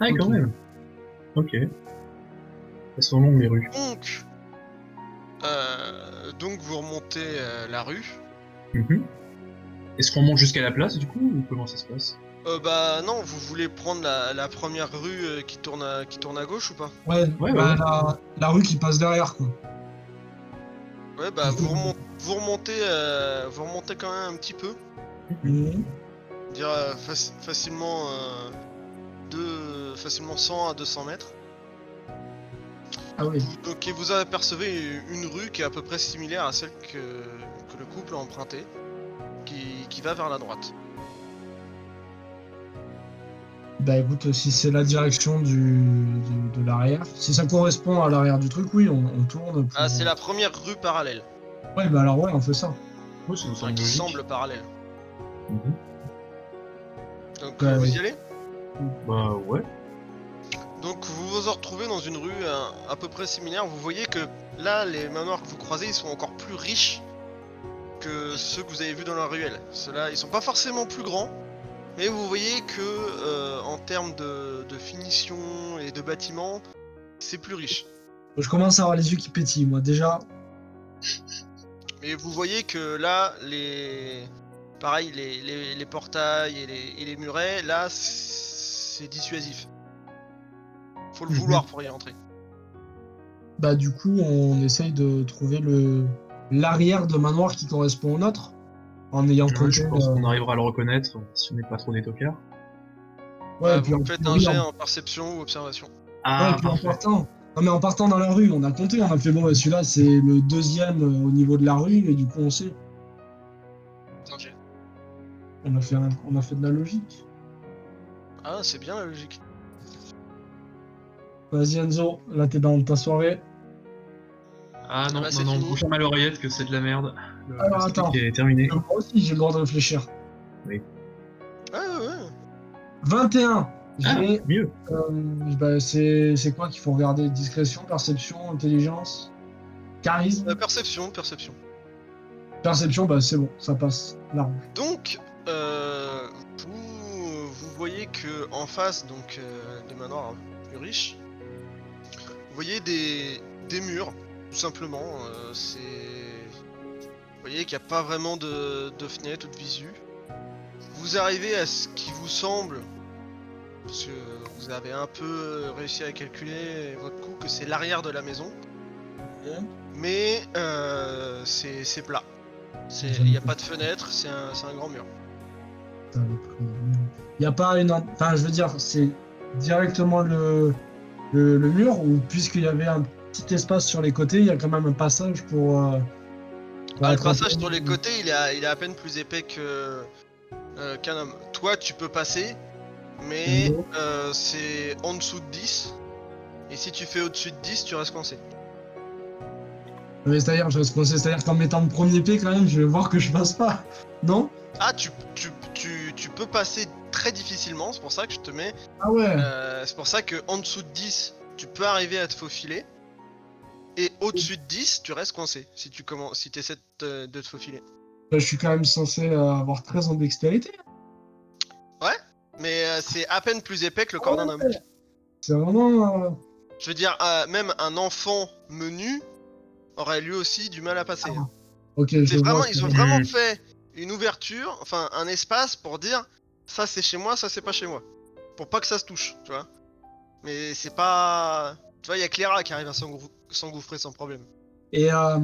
Ah, quand même. Ok. Elles sont longues, les rues. Donc, euh, donc vous remontez euh, la rue. Mhm. Est-ce qu'on monte jusqu'à la place, du coup, ou comment ça se passe? Euh, bah non, vous voulez prendre la, la première rue euh, qui tourne à, qui tourne à gauche ou pas? Ouais, Ouais, bah, ouais. La, la rue qui passe derrière, quoi. Ouais, bah vous, remon- vous remontez, euh, vous remontez quand même un petit peu. Mhm. dire euh, faci- facilement euh, deux- facilement 100 à 200 mètres. Ah oui. Vous- Donc et vous apercevez une rue qui est à peu près similaire à celle que, que le couple a empruntée, qui, qui va vers la droite. Bah écoute, si c'est la direction du, du- de l'arrière, si ça correspond à l'arrière du truc, oui, on, on tourne. Pour... Ah, c'est la première rue parallèle, Ouais, bah alors ouais, on fait ça. Oui, ça nous enfin, semble qui logique. semble parallèle. Mhm. Donc euh, vous oui. y allez? Bah, ouais. Donc vous vous retrouvez dans une rue euh, à peu près similaire. Vous voyez que là, les manoirs que vous croisez, ils sont encore plus riches que ceux que vous avez vus dans la ruelle. Ceux-là, ils sont pas forcément plus grands, mais vous voyez que euh, en termes de, de finition et de bâtiments, c'est plus riche. Je commence à avoir les yeux qui pétillent, moi, déjà. Mais vous voyez que là, les pareil, les, les- les portails et les, et les murets, là, c'est dissuasif. Faut le vouloir pour y entrer. Bah du coup, on essaye de trouver le l'arrière de manoir qui correspond au nôtre, en ayant Ouais, compté. je pense euh, qu'on arrivera à le reconnaître si on n'est pas trop des tocards. Ouais, Euh, puis vous en- faites un jet en- en perception ou observation. Ah, puis en partant. Non mais en partant dans la rue, on a compté, on a fait bon, bah, celui-là c'est le deuxième euh, au niveau de la rue, et du coup on sait. On a fait, un- on a fait de la logique. Ah, c'est bien la logique. Vas-y Enzo, là t'es dans ta soirée. Ah non, Bah, non, c'est non, bouge à l'oreillette que c'est de la merde. Le, Alors, le attends. est terminé. Moi aussi j'ai le droit de réfléchir. Ouais, ouais, ouais. 21 Ah, mieux. euh, bah, c'est c'est quoi qu'il faut regarder? Discrétion, perception, intelligence, charisme Euh, perception, perception. Perception, bah c'est bon, ça passe. Large. Donc, euh, vous, vous voyez que en face donc euh, des manoirs un peu plus riches, vous voyez des, des murs, tout simplement. euh, c'est, vous voyez qu'il n'y a pas vraiment de, de fenêtres ou de visu. Vous arrivez à ce qui vous semble, parce que vous avez un peu réussi à calculer votre coup, que c'est l'arrière de la maison, mais euh, c'est c'est plat. Il n'y a pas de fenêtre, c'est un, c'est un grand mur. Il n'y a pas une. Enfin, je veux dire, c'est directement le, le, le mur, ou puisqu'il y avait un petit espace sur les côtés, il y a quand même un passage pour. euh, pour Ah, le passage sur les côtés, il est, à, il est à peine plus épais que euh, qu'un homme. Toi, tu peux passer, mais Mhm. euh, c'est en dessous de 10. Et si tu fais au-dessus de 10, tu restes coincé. Mais c'est-à-dire, je vais se coincer, c'est-à-dire qu'en mettant le premier pied, quand même, je vais voir que je passe pas. Non? Ah, tu, tu, tu, tu peux passer très difficilement, c'est pour ça que je te mets. Ah ouais euh, c'est pour ça que en dessous de 10, tu peux arriver à te faufiler. Et au-dessus de 10, tu restes coincé si tu commences, si essaies de, te- de te faufiler. Bah, Je suis quand même censé euh, avoir 13 ans d'expérience. Mais euh, c'est à peine plus épais que le corps d'un homme. C'est vraiment. euh, Je veux dire, même un enfant menu aurait lui aussi du mal à passer. hein. Ok, je vois. ils ont vraiment fait une ouverture, enfin un espace pour dire ça c'est chez moi, ça c'est pas chez moi. Pour pas que ça se touche, tu vois. Mais c'est pas. Tu vois, il y a Clara qui arrive à s'engouffrer sans problème. Et. Euh...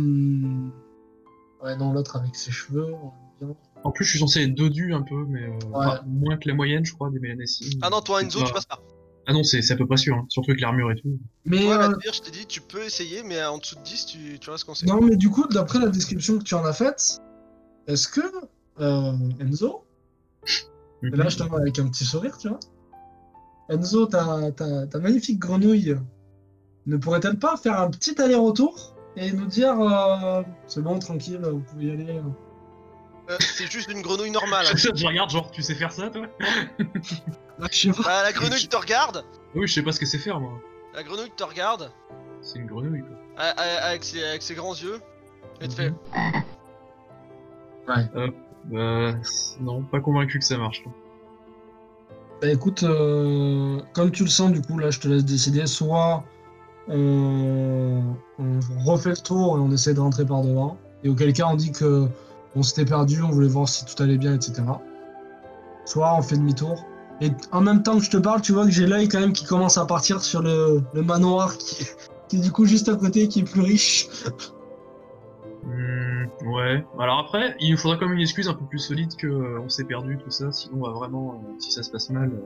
Ouais, non, l'autre avec ses cheveux. En plus, je suis censé être dodu un peu, mais euh, Ouais. enfin, moins que la moyenne, je crois, des mélanésies. Ah non, toi Enzo, tu pas- passes pas. Ah non, c'est à peu près sûr, hein. surtout avec l'armure et tout. Mais. Ouais, euh, pire, je t'ai dit, tu peux essayer, mais en dessous de 10, tu, tu restes coincé. Non, mais du coup, d'après la description que tu en as faite, est-ce que euh, Enzo, et là je te vois avec un petit sourire, tu vois, Enzo, ta, ta, ta magnifique grenouille, ne pourrait-elle pas faire un petit aller-retour et nous dire euh, c'est bon, tranquille, vous pouvez y aller euh. Euh, c'est juste une grenouille normale. hein. je regarde, genre, tu sais faire ça, toi Ah, je sais pas. Bah, la grenouille te regarde, Oui, je sais pas ce que c'est faire, moi. la grenouille te regarde, C'est une grenouille, quoi. avec ses, avec ses grands yeux, et te fait. Ouais. Euh, non, pas convaincu que ça marche. Bah écoute, euh, comme tu le sens, du coup, là, je te laisse décider. Soit on, on refait le tour et on essaie de rentrer par devant. Et auquel cas, on dit que on s'était perdu, on voulait voir si tout allait bien, etc. Soit on fait demi-tour. Et en même temps que je te parle, tu vois que j'ai l'œil quand même qui commence à partir sur le, manoir qui est du coup juste à côté, qui est plus riche. Hmm, ouais. Alors après, il nous faudra quand même une excuse un peu plus solide que euh, on s'est perdu, tout ça. Sinon, on va vraiment, euh, si ça se passe mal. euh,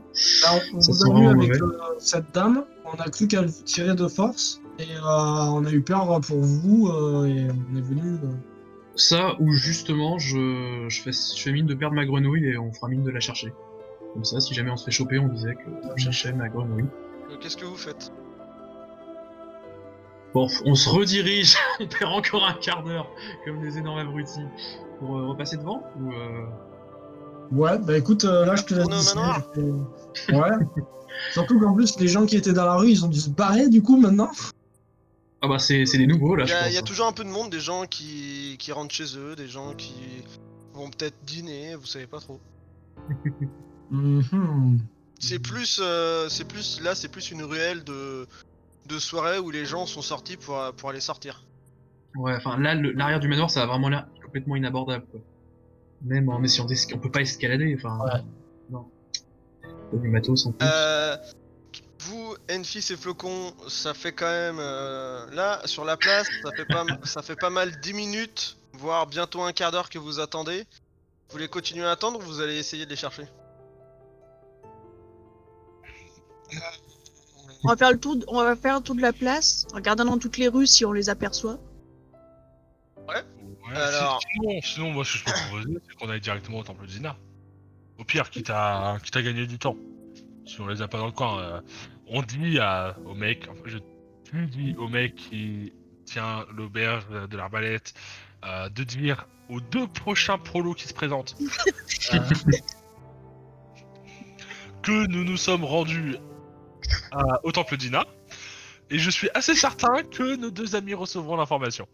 Là, on, on Ça vous sent a vu avec euh, cette dame, on a cru qu'elle vous tirait de force. Et euh, on a eu peur pour vous euh, et on est venu. euh, Ça, ou justement, je, je, fais, je fais mine de perdre ma grenouille et on fera mine de la chercher. Comme ça, si jamais on se fait choper, on disait que on cherchait ma grenouille. Qu'est-ce que vous faites? Bon, on se redirige, on perd encore un quart d'heure, comme des énormes abrutis, pour euh, repasser devant ou euh... Ouais, bah écoute, euh, là je te laisse. Décider, Ouais. Surtout qu'en plus, les gens qui étaient dans la rue, ils ont dû se barrer du coup maintenant. Ah bah c'est c'est des nouveaux là, Il y, je a, pense. il y a hein. toujours un peu de monde, des gens qui, qui rentrent chez eux, des gens qui vont peut-être dîner, vous savez pas trop. Mhm. C'est plus, euh, c'est plus, là c'est plus une ruelle de, de soirée où les gens sont sortis pour, pour aller sortir. Ouais, enfin là, l'arrière du manoir, ça a vraiment l'air complètement inabordable. Quoi. Même en essayant d'escalader, on peut pas escalader. Enfin, Ouais. non. Faut du matos en plus. Euh, vous, Enfis et Flocon, ça fait quand même, euh, là sur la place, ça fait pas, ça fait pas mal 10 minutes, voire bientôt un quart d'heure que vous attendez. Vous voulez continuer à attendre ou vous allez essayer de les chercher? On va faire le tour, de- on va faire de la place, en regardant dans toutes les rues si on les aperçoit. Ouais, Alors- si- sinon, sinon, moi, ce que je peux proposer, c'est qu'on aille directement au temple d'Ina. Au pire, quitte à, quitte à gagner du temps. Si on les a pas dans le coin, euh, on dit à, au mec, enfin, je tu dis au mec qui tient l'auberge de l'arbalète, euh, de dire aux deux prochains prolos qui se présentent euh, que nous nous sommes rendus à- au temple d'Ina. Et je suis assez certain que nos deux amis recevront l'information.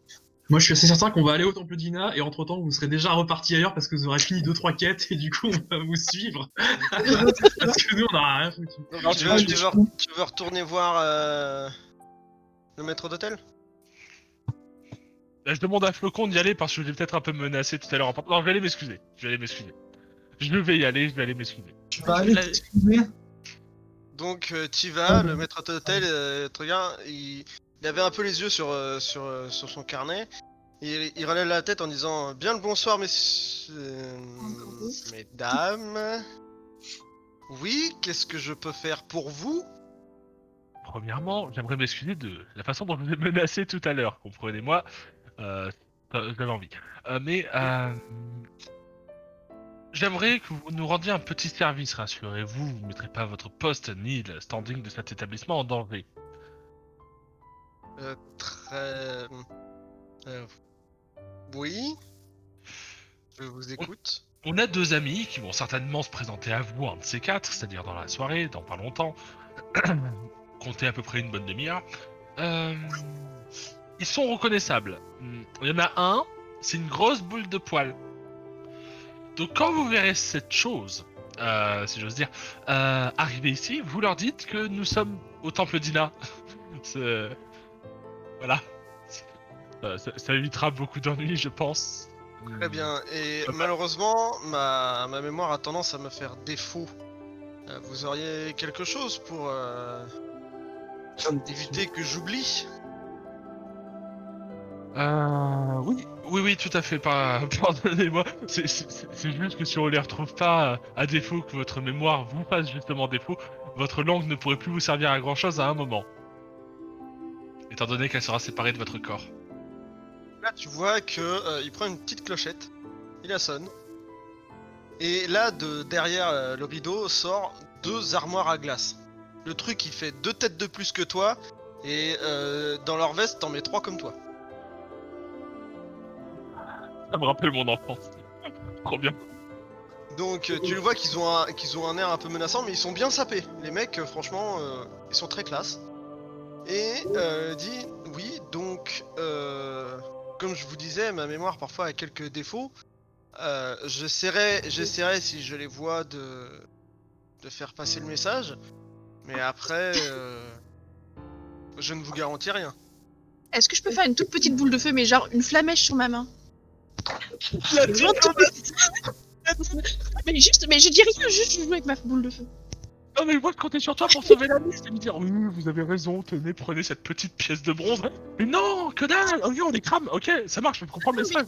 Moi, je suis assez certain qu'on va aller au temple d'Ina et entre temps, vous serez déjà reparti ailleurs parce que vous aurez fini 2-3 quêtes et du coup, on va vous suivre. parce que nous, on a rien foutu. Donc, tu, veux, vois, tu du veux- coup- tu veux retourner voir euh, le maître d'hôtel? Là, je demande à Flocon d'y aller parce que je l'ai peut-être un peu menacé tout à l'heure. en partant. Non, je vais aller m'excuser. Je vais aller m'excuser. Je vais y aller, je vais aller m'excuser. Tu vas aller t'excuser? Donc euh, t'y vas, le maître d'hôtel euh, te regarde, il, il avait un peu les yeux sur, euh, sur, euh, sur son carnet. Il, il relève la tête en disant Bien le bonsoir, messieurs. Mesdames. Oui, qu'est-ce que je peux faire pour vous? Premièrement, j'aimerais m'excuser de la façon dont je vous ai menacé tout à l'heure. Comprenez-moi, euh, euh, j'avais envie. Euh, mais euh, j'aimerais que vous nous rendiez un petit service, rassurez-vous. Vous ne mettrez pas votre poste ni le standing de cet établissement en danger. Euh, Très. euh, oui. Je vous écoute. On a deux amis qui vont certainement se présenter à vous, un de ces quatre, c'est-à-dire dans la soirée, dans pas longtemps. Comptez à peu près une bonne demi-heure. Euh, Ils sont reconnaissables. Hmm, Il y en a un, c'est une grosse boule de poils. Donc quand vous verrez cette chose, euh, si j'ose dire, euh, arriver ici, vous leur dites que nous sommes au temple d'Ina. Voilà. Ça, ça- ça évitera beaucoup d'ennuis, je pense. Très bien. Et malheureusement, ma, ma mémoire a tendance à me faire défaut. Euh, vous auriez quelque chose pour euh, éviter que j'oublie? Euh, oui, oui, oui, tout à fait. Pas, pardonnez-moi. C'est, c'est- c'est- c'est juste que si on les retrouve pas, euh, à défaut que votre mémoire vous fasse justement défaut, votre langue ne pourrait plus vous servir à grand chose à un moment. Étant donné qu'elle sera séparée de votre corps. Là, tu vois que euh, il prend une petite clochette, il la sonne, et là, de derrière euh, le rideau, sort deux armoires à glace. Le truc, il fait deux têtes de plus que toi, et euh, dans leur veste, t'en mets trois comme toi. Ça me rappelle mon enfance. Trop bien. Donc, euh, tu le vois qu'ils ont, un, qu'ils ont un air un peu menaçant, mais ils sont bien sapés. Les mecs, euh, franchement, euh, ils sont très classe. Et euh, dit, oui, donc, euh, comme je vous disais, ma mémoire parfois a quelques défauts. Euh, j'essaierai, j'essaierai si je les vois de, de faire passer le message. Mais après, euh, je ne vous garantis rien. Est-ce que je peux faire une toute petite boule de feu, mais genre une flamèche sur ma main? Toute petite. Mais juste, mais je dis rien, juste je joue avec ma boule de feu. Non mais moi je comptais sur toi pour sauver la liste et me dire oui vous avez raison, tenez, prenez cette petite pièce de bronze. Mais non, que dalle, ok on les crame, ok, ça marche, je comprends le Oui, message.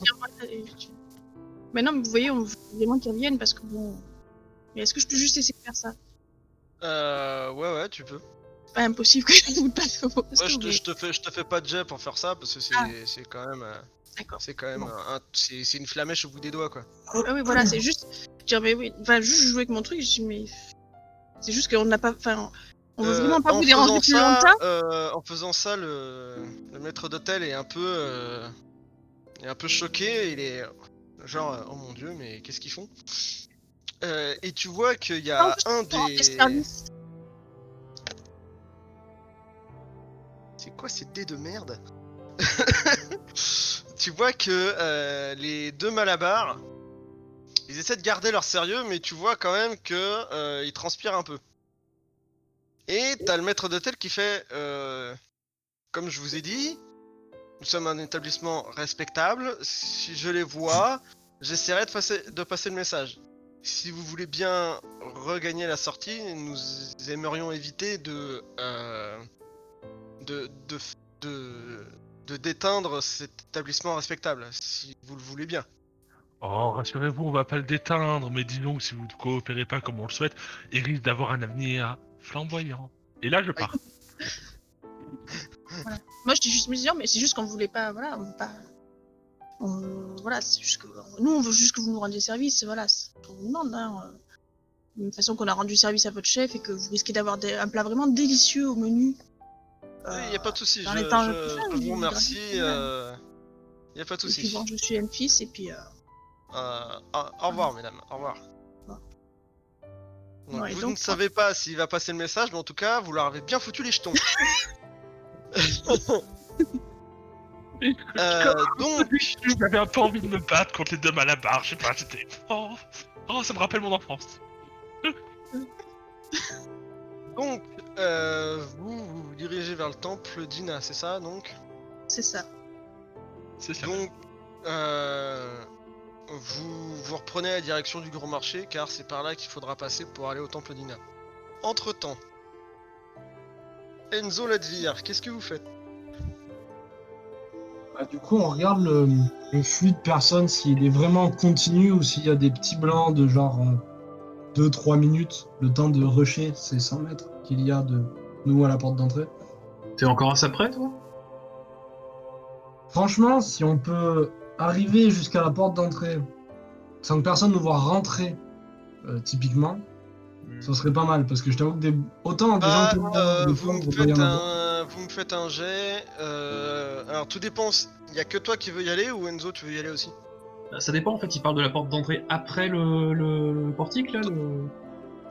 Mais non, mais vous voyez, on veut vraiment qu'ils reviennent parce que bon. Mais est-ce que je peux juste essayer de faire ça? Euh, ouais, ouais, tu peux. C'est pas impossible que je vous passe au je, te, vous- je te fais, je te fais pas de jet pour faire ça parce que c'est Ah. c'est quand même, euh, D'accord. c'est quand même Bon. un, un- c'est c'est une flamèche au bout des doigts quoi. Ah oui, voilà, c'est juste. Dire, mais oui, enfin, juste jouer avec mon truc, je dis, mais. C'est juste qu'on n'a pas. Enfin, on veut Euh, vraiment pas en vous déranger faisant plus ça, longtemps. euh, en faisant ça, le, le maître d'hôtel est un peu, euh, est un peu choqué. Il est genre, oh mon dieu, mais qu'est-ce qu'ils font? Euh, Et tu vois qu'il y a un des. C'est quoi ces dés de merde? Tu vois que euh, les deux malabars, ils essaient de garder leur sérieux, mais tu vois quand même que euh, ils transpirent un peu. Et t'as le maître d'hôtel qui fait, euh, comme je vous ai dit, nous sommes un établissement respectable. Si je les vois, j'essaierai de passer, de passer le message. Si vous voulez bien regagner la sortie, nous aimerions éviter de, de, de, de, de déteindre cet établissement respectable, si vous le voulez bien. Oh rassurez-vous, on va pas le déteindre, mais disons que si vous ne coopérez pas comme on le souhaite, il risque d'avoir un avenir flamboyant. Et là je pars. Moi, je dis juste mes mais c'est juste qu'on voulait pas. Voilà, on veut pas. on- Voilà, c'est juste que. Nous, on veut juste que vous nous rendiez service, voilà. C'est ce qu'on vous demande, hein. euh. De toute façon, qu'on a rendu service à votre chef et que vous risquez d'avoir des- un plat vraiment délicieux au menu. Oui, il n'y a pas de souci, je, temps je- je il vous remercie. Il n'y a pas de souci. bon, je suis un fils et puis. euh, Euh, au, au revoir, mesdames, au revoir. Bon. Donc, Ouais, vous donc, ne savez pas s'il va passer le message, mais en tout cas, vous leur avez bien foutu les jetons. Euh, donc, J'avais un peu envie de me battre contre les deux malabars, je sais pas, c'était... Oh, oh, ça me rappelle mon enfance. donc euh, vous, vous vous dirigez vers le temple d'Ina, c'est ça donc C'est ça. C'est ça. Donc, euh, vous, vous reprenez la direction du grand marché car c'est par là qu'il faudra passer pour aller au temple d'Ina. Entre temps, Enzo Ladvir, qu'est-ce que vous faites? Bah, du coup, on regarde le, le flux de personnes, s'il est vraiment continu ou s'il y a des petits blancs de genre 2-3 minutes, le temps de rusher ces 100 mètres qu'il y a de nous à la porte d'entrée. T'es encore à ça près, toi? Franchement, si on peut arriver jusqu'à la porte d'entrée sans que personne nous voit rentrer, euh, typiquement, ça serait pas mal. Parce que je t'avoue que des... autant des Ah, gens comme euh, vous, me faites un, vous me faites un jet. euh, alors tout dépend. Il y a que toi qui veux y aller ou Enzo tu veux y aller aussi? Bah, Ça dépend, en fait, il parle de la porte d'entrée après le, le portique, là le...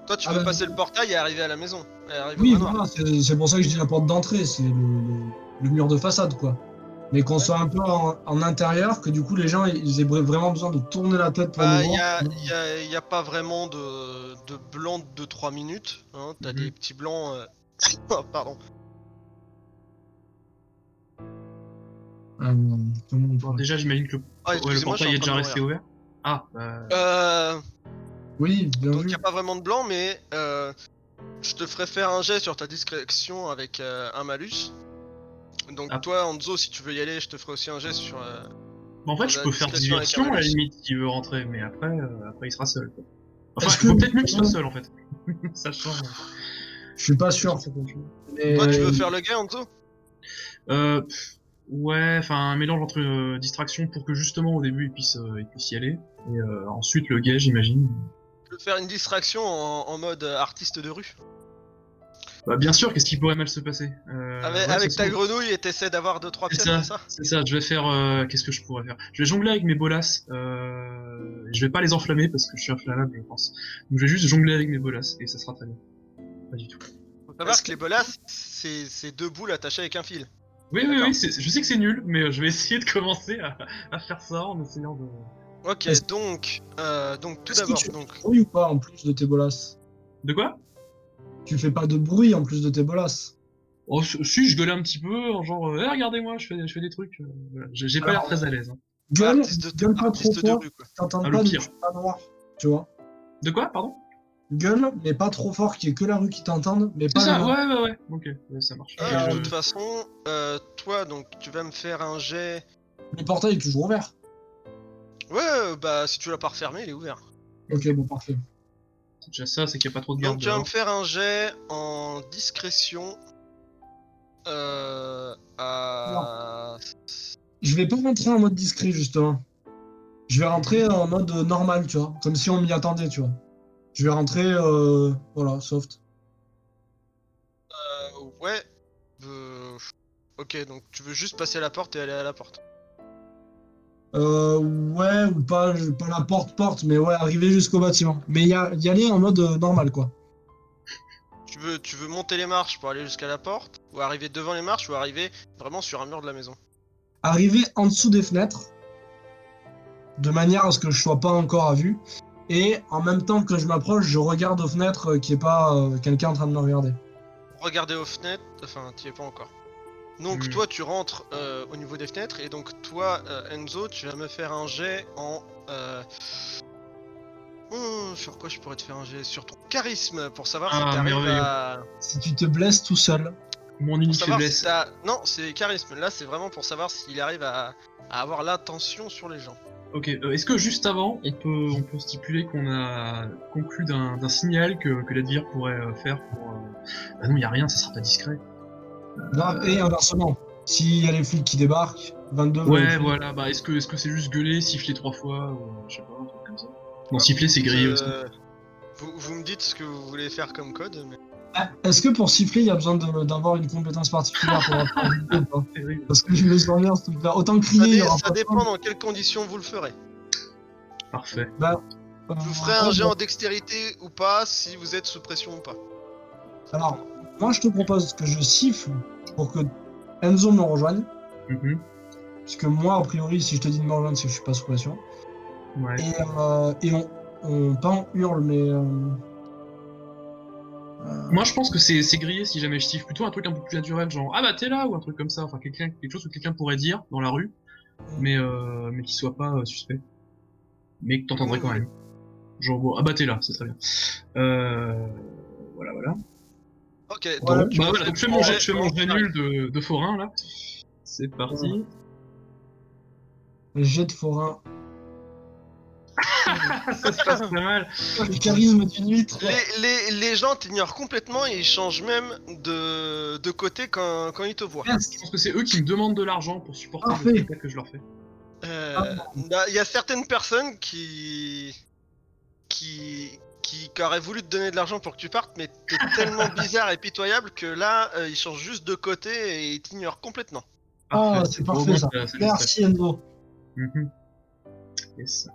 Toi tu Ah veux bah, passer le portail et arriver à la maison. Et Oui, voilà, c'est pour ça que je dis la porte d'entrée, c'est le, le- le mur de façade, quoi. Mais qu'on soit un peu en, en intérieur, que du coup les gens ils aient vraiment besoin de tourner la tête pour Bah, nous il y voir. a, y a- y a pas vraiment de, de blanc de 2-3 minutes. Hein. T'as Mhm. des petits blancs. euh, oh, pardon. Euh, comment on Bon, peut- déjà, j'imagine que le, Ah, ouais, le portail est déjà resté ouvert. Ah, bah... Euh, Oui, bien donc il a pas vraiment de blanc, mais euh, je te ferai faire un jet sur ta discrétion avec euh, un malus. Donc Ah. toi, Enzo, si tu veux y aller, je te ferai aussi un jet sur. euh, en fait, je peux faire diversion à la limite s'il veut rentrer, mais après, euh, après il sera seul. quoi. Enfin, il vaut que- peut-être mieux qu'il soit seul en fait. Sachant. Je suis pas sûr. mais- Toi, tu veux faire le Euh, pff, ouais, enfin un mélange entre euh, distraction pour que justement au début il puisse, euh, il puisse y aller, et euh, ensuite le gay, j'imagine. Tu veux faire une distraction en, en mode euh, artiste de rue Bah, bien sûr, qu'est-ce qui pourrait mal se passer? Euh, Avec, ouais, avec ça ta grenouille et t'essaies d'avoir 2-3 C'est pièces, c'est ça c'est ça. Je vais faire. euh, Qu'est-ce que je pourrais faire? Je vais jongler avec mes bolasses. Euh... Je vais pas les enflammer parce que je suis inflammable, je pense. Donc je vais juste jongler avec mes bolasses et ça sera très bien. Pas du tout. Faut savoir que les bolas, c'est deux boules attachées avec un fil. Oui, oui, oui. Je sais que c'est nul, mais je vais essayer de commencer à, à faire ça en essayant de. Ok, donc, euh, donc tout d'abord, tu- donc, Oui ou pas en plus de tes bolasses De quoi? Tu fais pas de bruit en plus de tes bolasses. Oh, si, si, je gueulais un petit peu, en genre, euh, Eh, regardez-moi, je fais, je fais des trucs. euh, voilà. J'ai j'ai pas l'air Alors, très à l'aise. hein. Gueule, Artiste de, gueule pas trop de fort, rue, quoi. t'entends Ah, le pas pire. du pas noir. Tu vois De quoi, pardon? Gueule, mais pas trop fort qu'il y ait que la rue qui t'entende, mais C'est pas ça, ouais, ouais, ouais. Ok, ouais, ça marche. Et de je- toute façon, euh, toi, donc, tu vas me faire un jet. Le portail est toujours ouvert. Ouais, euh, bah, si tu l'as pas refermé, il est ouvert. Ok, bon, parfait. C'est déjà ça, c'est qu'il n'y a pas trop de garde. Donc, tu vas me dehors. faire un jet en discrétion. Euh. À. Je vais pas rentrer en mode discret, justement. Je vais rentrer en mode normal, tu vois. Comme si on m'y attendait, tu vois. Je vais rentrer, euh, voilà, soft. Euh, ouais. Euh, Ok, donc tu veux juste passer la porte et aller à la porte. Euh, ouais, ou pas, pas la porte-porte, mais ouais, arriver jusqu'au bâtiment. Mais y, a- y aller en mode euh, normal, quoi. Tu veux, tu veux monter les marches pour aller jusqu'à la porte Ou arriver devant les marches Ou arriver vraiment sur un mur de la maison? Arriver en dessous des fenêtres, de manière à ce que je sois pas encore à vue. Et en même temps que je m'approche, je regarde aux fenêtres euh, qu'il n'y ait pas euh, quelqu'un en train de me regarder. Regardez aux fenêtres, enfin, t'y es pas encore. Donc Hmm. toi, tu rentres euh, au niveau des fenêtres, et donc toi, euh, Enzo, tu vas me faire un jet en... Euh... sur quoi je pourrais te faire un jet? Sur ton charisme, pour savoir Ah, si t'arrives merveilleux. à... Si tu te blesses tout seul, Mon unique si faiblesse. Non, c'est charisme. Là, c'est vraiment pour savoir s'il arrive à... à avoir l'attention sur les gens. Ok, est-ce que juste avant, on peut, on peut stipuler qu'on a conclu d'un signal que, que l'Advir pourrait faire pour. Bah non, y a rien, ça sera pas discret. Là, et inversement. S'il y a les flics qui débarquent, 22 Ouais, voilà, bah est-ce que est-ce que c'est juste gueuler, siffler trois fois, ou je sais pas, un truc comme ça Non, siffler c'est grillé aussi. Euh, Vous, vous me dites ce que vous voulez faire comme code, mais... Ah, Est-ce que pour siffler, il y a besoin d'avoir une compétence particulière pour apprendre Terrible. Parce que je me sens bien, ce truc-là. Autant crier, ça dépend dans quelles conditions vous le ferez. Parfait. Euh, Vous ferez un jet en dextérité ou pas, si vous êtes sous pression ou pas. Alors, moi, je te propose que je siffle pour que Enzo me rejoigne. Mhm. Puisque moi, a priori, si je te dis de me rejoindre, c'est que je suis pas sous pression. Ouais. Et, euh, et on, on, pas on hurle, mais. euh, euh, Moi je pense que c'est c'est grillé si jamais je siffle plutôt un truc un peu plus naturel, genre ah bah t'es là ou un truc comme ça, enfin quelqu'un quelque chose que quelqu'un pourrait dire dans la rue, mais euh, mais qui soit pas euh, suspect, mais que t'entendrais quand même. Genre bon, ah bah t'es là, c'est très bien. Euh, voilà voilà. Ok, Ouais, donc, bah voilà, je fais mon jet, je fais mon en jet direct. nul de, de forain là. C'est parti. jet de forain. ça se passe pas mal. Le charisme d'une huître. Les, les, les gens t'ignorent complètement et ils changent même de, de côté quand, quand ils te voient. Je pense que c'est eux qui me demandent de l'argent pour supporter Parfait. le spectacle que je leur fais. Euh, Ah. bah, Il y a certaines personnes qui, qui, qui, qui auraient voulu te donner de l'argent pour que tu partes, mais t'es tellement bizarre et pitoyable que là, euh, ils changent juste de côté et ils t'ignorent complètement. Ah, Parfait, c'est parfait bon, ça. Merci Enzo. Mhm. Yes.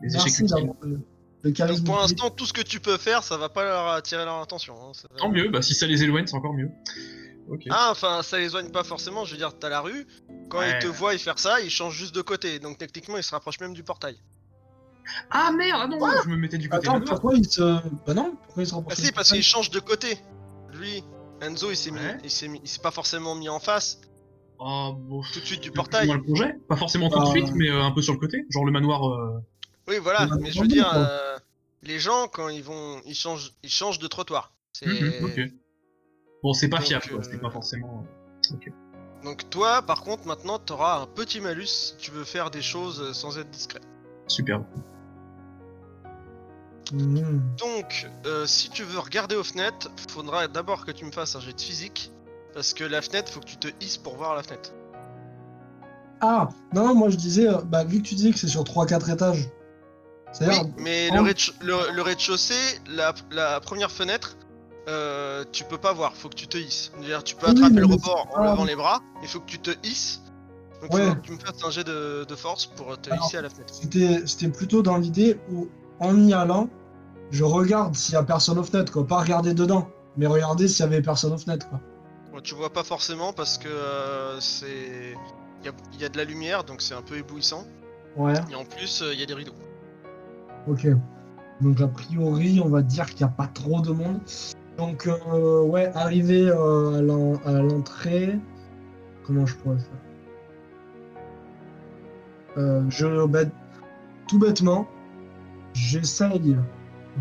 Les échecs Merci d'avoir le, le charisme. Pour l'instant, tout ce que tu peux faire, ça va pas leur attirer leur attention. hein, ça Tant mieux, bah si ça les éloigne, c'est encore mieux. Ah, enfin, ça les éloigne pas forcément. Je veux dire, t'as la rue. Quand Ouais. ils te voient faire ça, ils changent juste de côté. Donc techniquement, ils se rapprochent même du portail. Ah merde, ah non, je me mettais du côté Attends, manoir. pourquoi il se. Bah non, pourquoi il se Ah rapproche si, du parce qu'il change de côté. Lui, Enzo, il s'est mis, Ouais. il s'est mis, il s'est pas forcément mis en face Oh, bon. tout de suite du portail. le projet, pas forcément tout de Ah. suite, mais euh, un peu sur le côté, genre le manoir. euh, Oui, voilà. Mais je veux dire, euh, les gens quand ils vont, ils changent, ils changent de trottoir. C'est mhm, ok. Bon, c'est pas Donc, fiable, quoi. euh, C'est pas forcément. donc toi, par contre, maintenant, t'auras un petit malus si tu veux faire des choses sans être discret. Super. Mhm. Donc, euh, si tu veux regarder aux fenêtres, faudra d'abord que tu me fasses un jet de physique. Parce que la fenêtre, faut que tu te hisses pour voir la fenêtre. Ah, non, non, moi je disais, euh, bah vu que tu disais que c'est sur 3-4 étages. Oui, C'est-à-dire, mais le rez-de- le- le rez-de-chaussée, la, la première fenêtre, euh, tu peux pas voir, faut que tu te hisses. C'est-à-dire, tu peux attraper le rebord en ah. levant les bras, il faut que tu te hisses. Donc, Ouais. faut que tu me fasses un jet de, de force pour te Alors, hisser à la fenêtre. c'était c'était plutôt dans l'idée où, en y allant, je regarde s'il y a personne aux fenêtres, quoi. Pas regarder dedans, mais regarder s'il y avait personne aux fenêtres, quoi. Bon, tu vois pas forcément parce que euh, c'est. Il y a, il y a de la lumière, donc c'est un peu éblouissant. Ouais, Et en plus, euh, il y a des rideaux. ok. Donc a priori, on va dire qu'il n'y a pas trop de monde. Donc euh, ouais, arrivé euh, à l'en- à l'entrée, comment je pourrais faire? Euh, Je bah, tout bêtement, j'essaye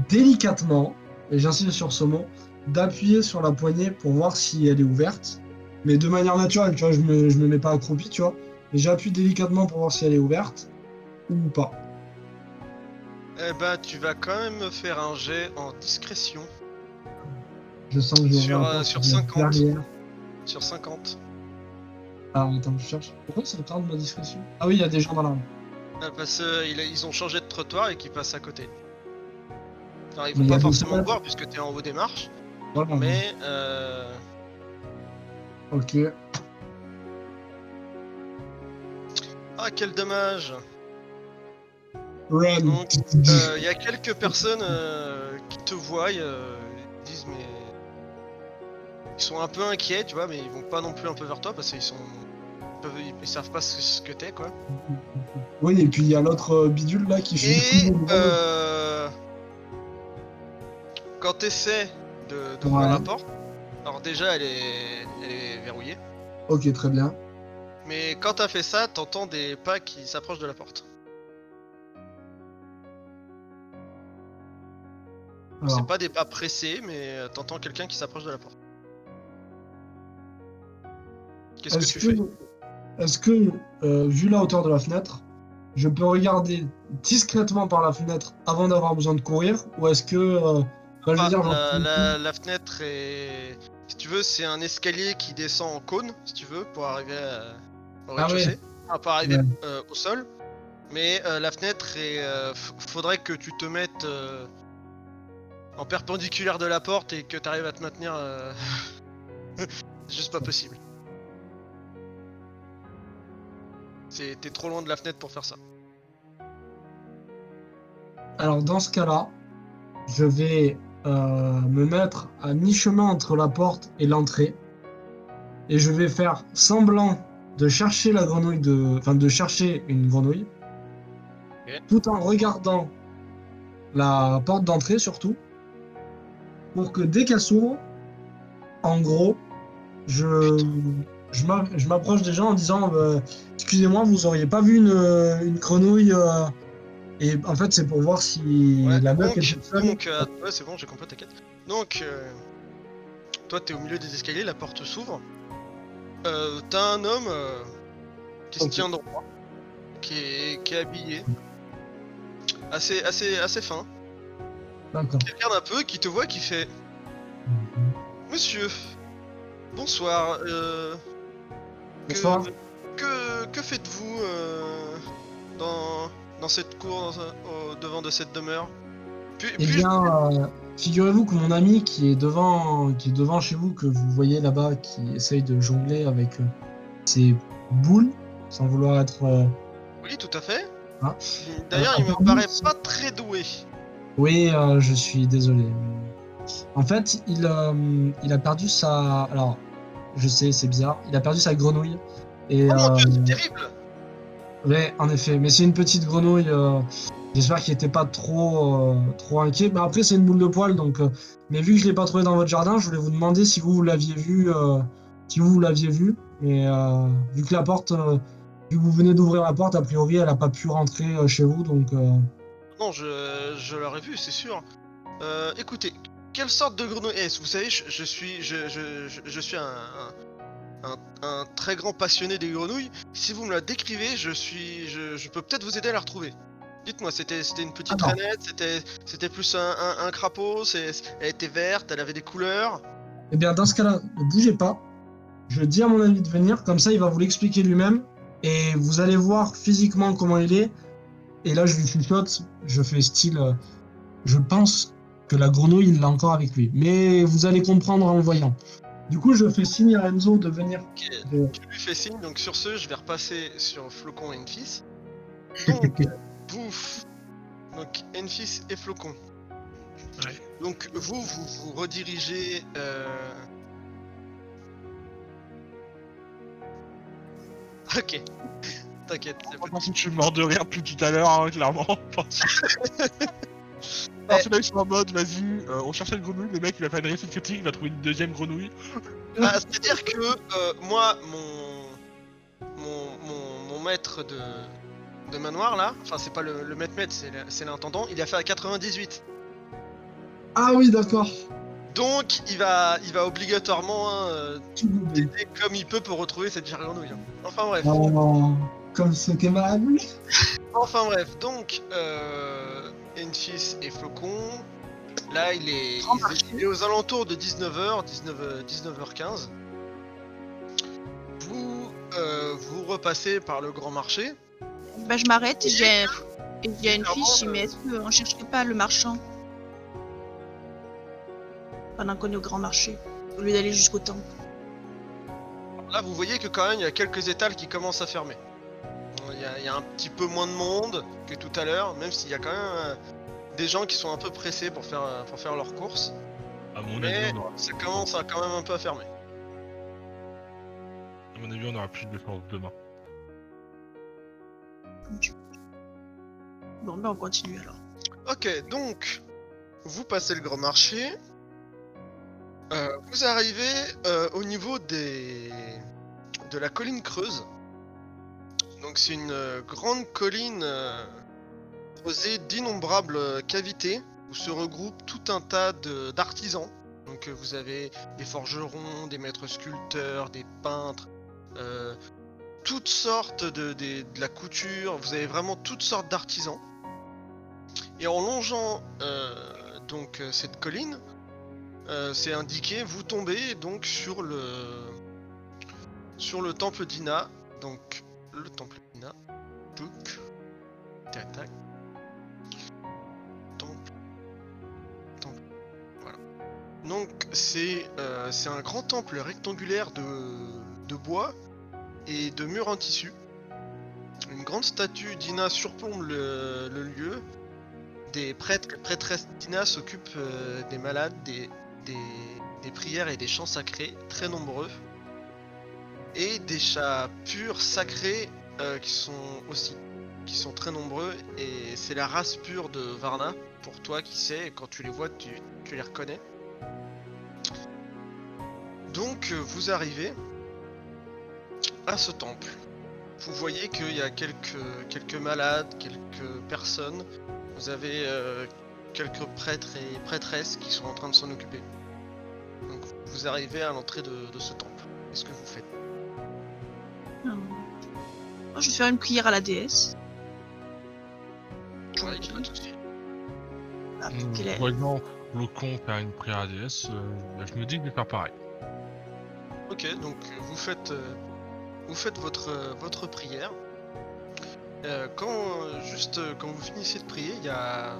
délicatement, et j'insiste sur ce mot, d'appuyer sur la poignée pour voir si elle est ouverte. Mais de manière naturelle, tu vois, je me, je me mets pas accroupi, tu vois. Et j'appuie délicatement pour voir si elle est ouverte ou pas. Eh ben, tu vas quand même me faire un jet en discrétion Je sens que je vais Sur, euh, sur peu de 50. barrière. sur 50. Ah, attends, je cherche. Pourquoi ça ma discrétion? Ah oui, il y a des gens dans la rue. Ah, Parce qu'ils ont changé de trottoir et qu'ils passent à côté. Alors ils vont pas forcément te voir puisque t'es en haut des marches, Voilà. mais euh, Ok. ah quel dommage. Run. Donc euh, il y a quelques personnes euh, qui te voient, euh, ils disent mais ils sont un peu inquiets, tu vois, mais ils vont pas non plus un peu vers toi parce qu'ils sont ils, peuvent- ils savent pas ce, ce que t'es quoi. Oui, et puis il y a l'autre euh, bidule là qui fait Et quand t'essaies de d'ouvrir Ouais. la porte, alors déjà elle est, elle est verrouillée, Ok, très bien. mais quand t'as fait ça, t'entends des pas qui s'approchent de la porte. Alors, C'est pas des pas pressés, mais euh, t'entends quelqu'un qui s'approche de la porte. Qu'est-ce que est-ce tu que, fais est-ce que euh, vu la hauteur de la fenêtre, je peux regarder discrètement par la fenêtre avant d'avoir besoin de courir Ou est-ce que. euh, je dire, la, la- la fenêtre est. Si tu veux, c'est un escalier qui descend en cône, si tu veux, pour arriver à- au Ah rez-de-chaussée. ouais. Enfin, pour arriver Ouais. euh, au sol. Mais euh, la fenêtre est. euh, faudrait que tu te mettes en perpendiculaire de la porte et que tu arrives à te maintenir. c'est juste pas possible. T'es trop loin de la fenêtre pour faire ça. Alors dans ce cas-là, je vais euh, me mettre à mi-chemin entre la porte et l'entrée. Et je vais faire semblant de chercher la grenouille de. Enfin de chercher une grenouille. Tout en regardant la porte d'entrée surtout. Pour que dès qu'elle s'ouvre, en gros, je. Je m'a- je m'approche des gens en disant euh, Excusez-moi, vous auriez pas vu une, une grenouille euh, et en fait, c'est pour voir si Ouais, la meuf est toute donc, euh, ouais, c'est bon, j'ai compris, t'inquiète. Donc, euh, toi, t'es au milieu des escaliers, la porte s'ouvre. Euh, T'as un homme euh, qui se tient droit, qui est, qui est habillé, assez, assez, assez fin, D'accord. qui regarde un peu, qui te voit, qui fait Monsieur, bonsoir. Euh, que- Bonsoir. Que, que faites-vous dans, dans cette cour, dans- au devant de cette demeure Puis, Eh puis- bien, euh, figurez-vous que mon ami qui est devant, qui est devant chez vous, que vous voyez là-bas, qui essaye de jongler avec euh, ses boules, sans vouloir être. euh, Oui, tout à fait. Ah. D'ailleurs, il me paraît pas très doué. Oui, je suis désolé. En fait, il, il a perdu sa. Alors, je sais, c'est bizarre. Il a perdu sa grenouille. Et, Oh mon dieu, c'est terrible Ouais, en effet. Mais c'est une petite grenouille. euh, J'espère qu'il était pas trop, euh, trop inquiet. Mais après, c'est une boule de poil. Donc, euh, Mais vu que je l'ai pas trouvé dans votre jardin, je voulais vous demander si vous, vous l'aviez vu. Si vous, l'aviez vu. Mais vu que la porte. Vu que vous venez d'ouvrir la porte, a priori, elle a pas pu rentrer chez vous. Donc. Non, je, je l'aurais vu, c'est sûr. Écoutez, quelle sorte de grenouille est-ce? Vous savez, je, suis, je, je, je suis un, un, un- un très grand passionné des grenouilles. Si vous me la décrivez, je suis, je, je peux peut-être vous aider à la retrouver. Dites-moi, c'était, c'était une petite Ah traînette, c'était, c'était plus un, un, un crapaud, elle était verte, elle avait des couleurs. Eh bien, dans ce cas-là, ne bougez pas. Je dis à mon ami de venir, comme ça, il va vous l'expliquer lui-même. Et vous allez voir physiquement comment il est. Et là, je lui chuchote, je fais style. euh, je pense que la grenouille, il l'a encore avec lui. Mais vous allez comprendre en le voyant. Du coup, je fais signe à Enzo de venir. Tu lui fais signe, donc sur ce, je vais repasser sur Flocon et Enfis. Donc, bouffe. Donc, Enfis et Flocon. Ouais. Donc, vous, vous vous redirigez. Euh... Ok. T'inquiète, c'est pas- Je suis mort de rire depuis tout à l'heure, hein, clairement. Alors, là, ils sont en mode, vas-y, euh, on cherchait une grenouille, le mec il va faire une réussite critique, il va trouver une deuxième grenouille. Bah, C'est-à-dire que euh, moi, mon... mon, mon, mon maître de, de manoir là, enfin c'est pas le, le maître maître, c'est le- c'est l'intendant, il a fait à 98. Ah oui, d'accord. Donc il va, il va obligatoirement euh, t'aider comme il peut pour retrouver cette grenouille. hein. Enfin bref. Oh, comme c'était aimable. Enfin bref, donc euh, Enfis et Flocon, là il est, il est- aux alentours de 19h, 19, 19h15. Vous, euh, vous repassez par le grand marché. Bah, je m'arrête et j'ai il y a une fiche, euh, mais est-ce qu'on chercherait pas le marchand? Pendant qu'on est au grand marché, au lieu d'aller jusqu'au temple. Là vous voyez que quand même il y a quelques étals qui commencent à fermer. Il y, a, il y a un petit peu moins de monde que tout à l'heure, même s'il y a quand même euh, des gens qui sont un peu pressés pour faire, euh, pour faire leurs courses. À mon Mais avis, aura, ça commence à quand même un peu à fermer. à mon avis, on aura plus de chance demain. Bon, ben on continue alors. Ok, donc, vous passez le grand marché. Euh, vous arrivez euh, au niveau des... de la colline creuse. Donc c'est une euh, grande colline euh, creusée d'innombrables euh, cavités où se regroupent tout un tas d'artisans. Donc euh, vous avez des forgerons, des maîtres sculpteurs, des peintres, toutes sortes de, la couture. Vous avez vraiment toutes sortes d'artisans. Et en longeant donc cette colline, c'est indiqué, vous tombez donc sur le sur le temple d'Ina. Le temple d'Ina. Temple. Temple. Voilà. Donc c'est euh, un grand temple rectangulaire de, bois et de murs en tissu. Une grande statue d'Ina surplombe le- lieu des prêtres prêtresses d'Ina s'occupent euh, des malades, des, des, des prières et des chants sacrés, très nombreux. Et des chats purs, sacrés, euh, qui sont aussi qui sont très nombreux. Et c'est la race pure de Varna, pour toi qui sais, quand tu les vois, tu, les reconnais. Donc euh, vous arrivez à ce temple. Vous voyez qu'il y a quelques, quelques malades, quelques personnes vous avez euh, quelques prêtres et prêtresses qui sont en train de s'en occuper. Donc vous arrivez à l'entrée de ce temple. Qu'est-ce que vous faites? Moi, je vais faire une prière à la déesse. Ouais, a. Ah, Voyant le con faire une prière à DS, euh, je me dis que je vais faire pareil. Ok, donc vous faites, euh, vous faites votre, euh, votre prière. Euh, quand euh, juste euh, quand vous finissez de prier, il y a,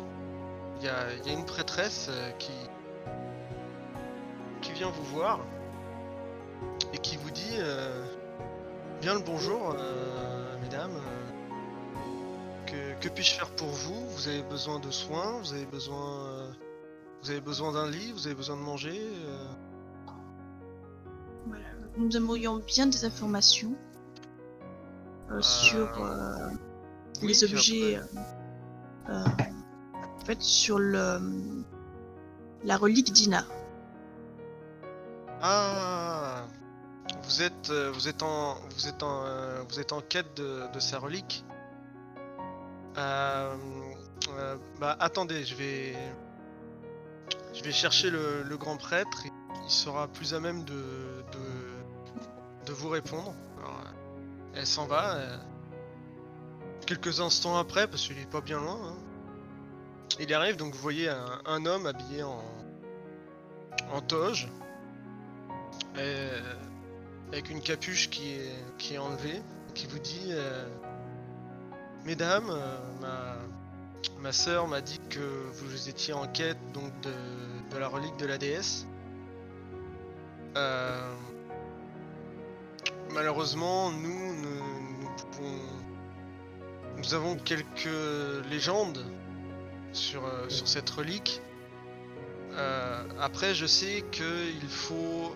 il y, a, il y a une prêtresse euh, qui, qui vient vous voir et qui vous dit euh, bien le bonjour, euh, mesdames. que, que puis-je faire pour vous? Vous avez besoin de soins Vous avez besoin, euh, vous avez besoin d'un lit Vous avez besoin de manger euh, Voilà. Nous aimerions bien des informations sur oui, les objets. en fait, sur le la relique d'Ina. Ah, vous êtes, euh, vous êtes en, vous êtes en, euh, vous êtes en quête de, sa relique. Euh, bah attendez, je vais, je vais chercher le, grand prêtre. Il sera plus à même de, de, vous répondre. Elle s'en va. quelques instants après, parce qu'il est pas bien loin. hein. Il arrive, donc vous voyez un, homme habillé en, en toge. Avec une capuche qui est, qui est enlevée, qui vous dit euh, Mesdames, euh, ma, ma sœur m'a dit que vous étiez en quête donc de, de la relique de la déesse. Euh, malheureusement, nous, nous, nous pouvons. Nous avons quelques légendes sur, sur cette relique. Après, je sais qu'il faut.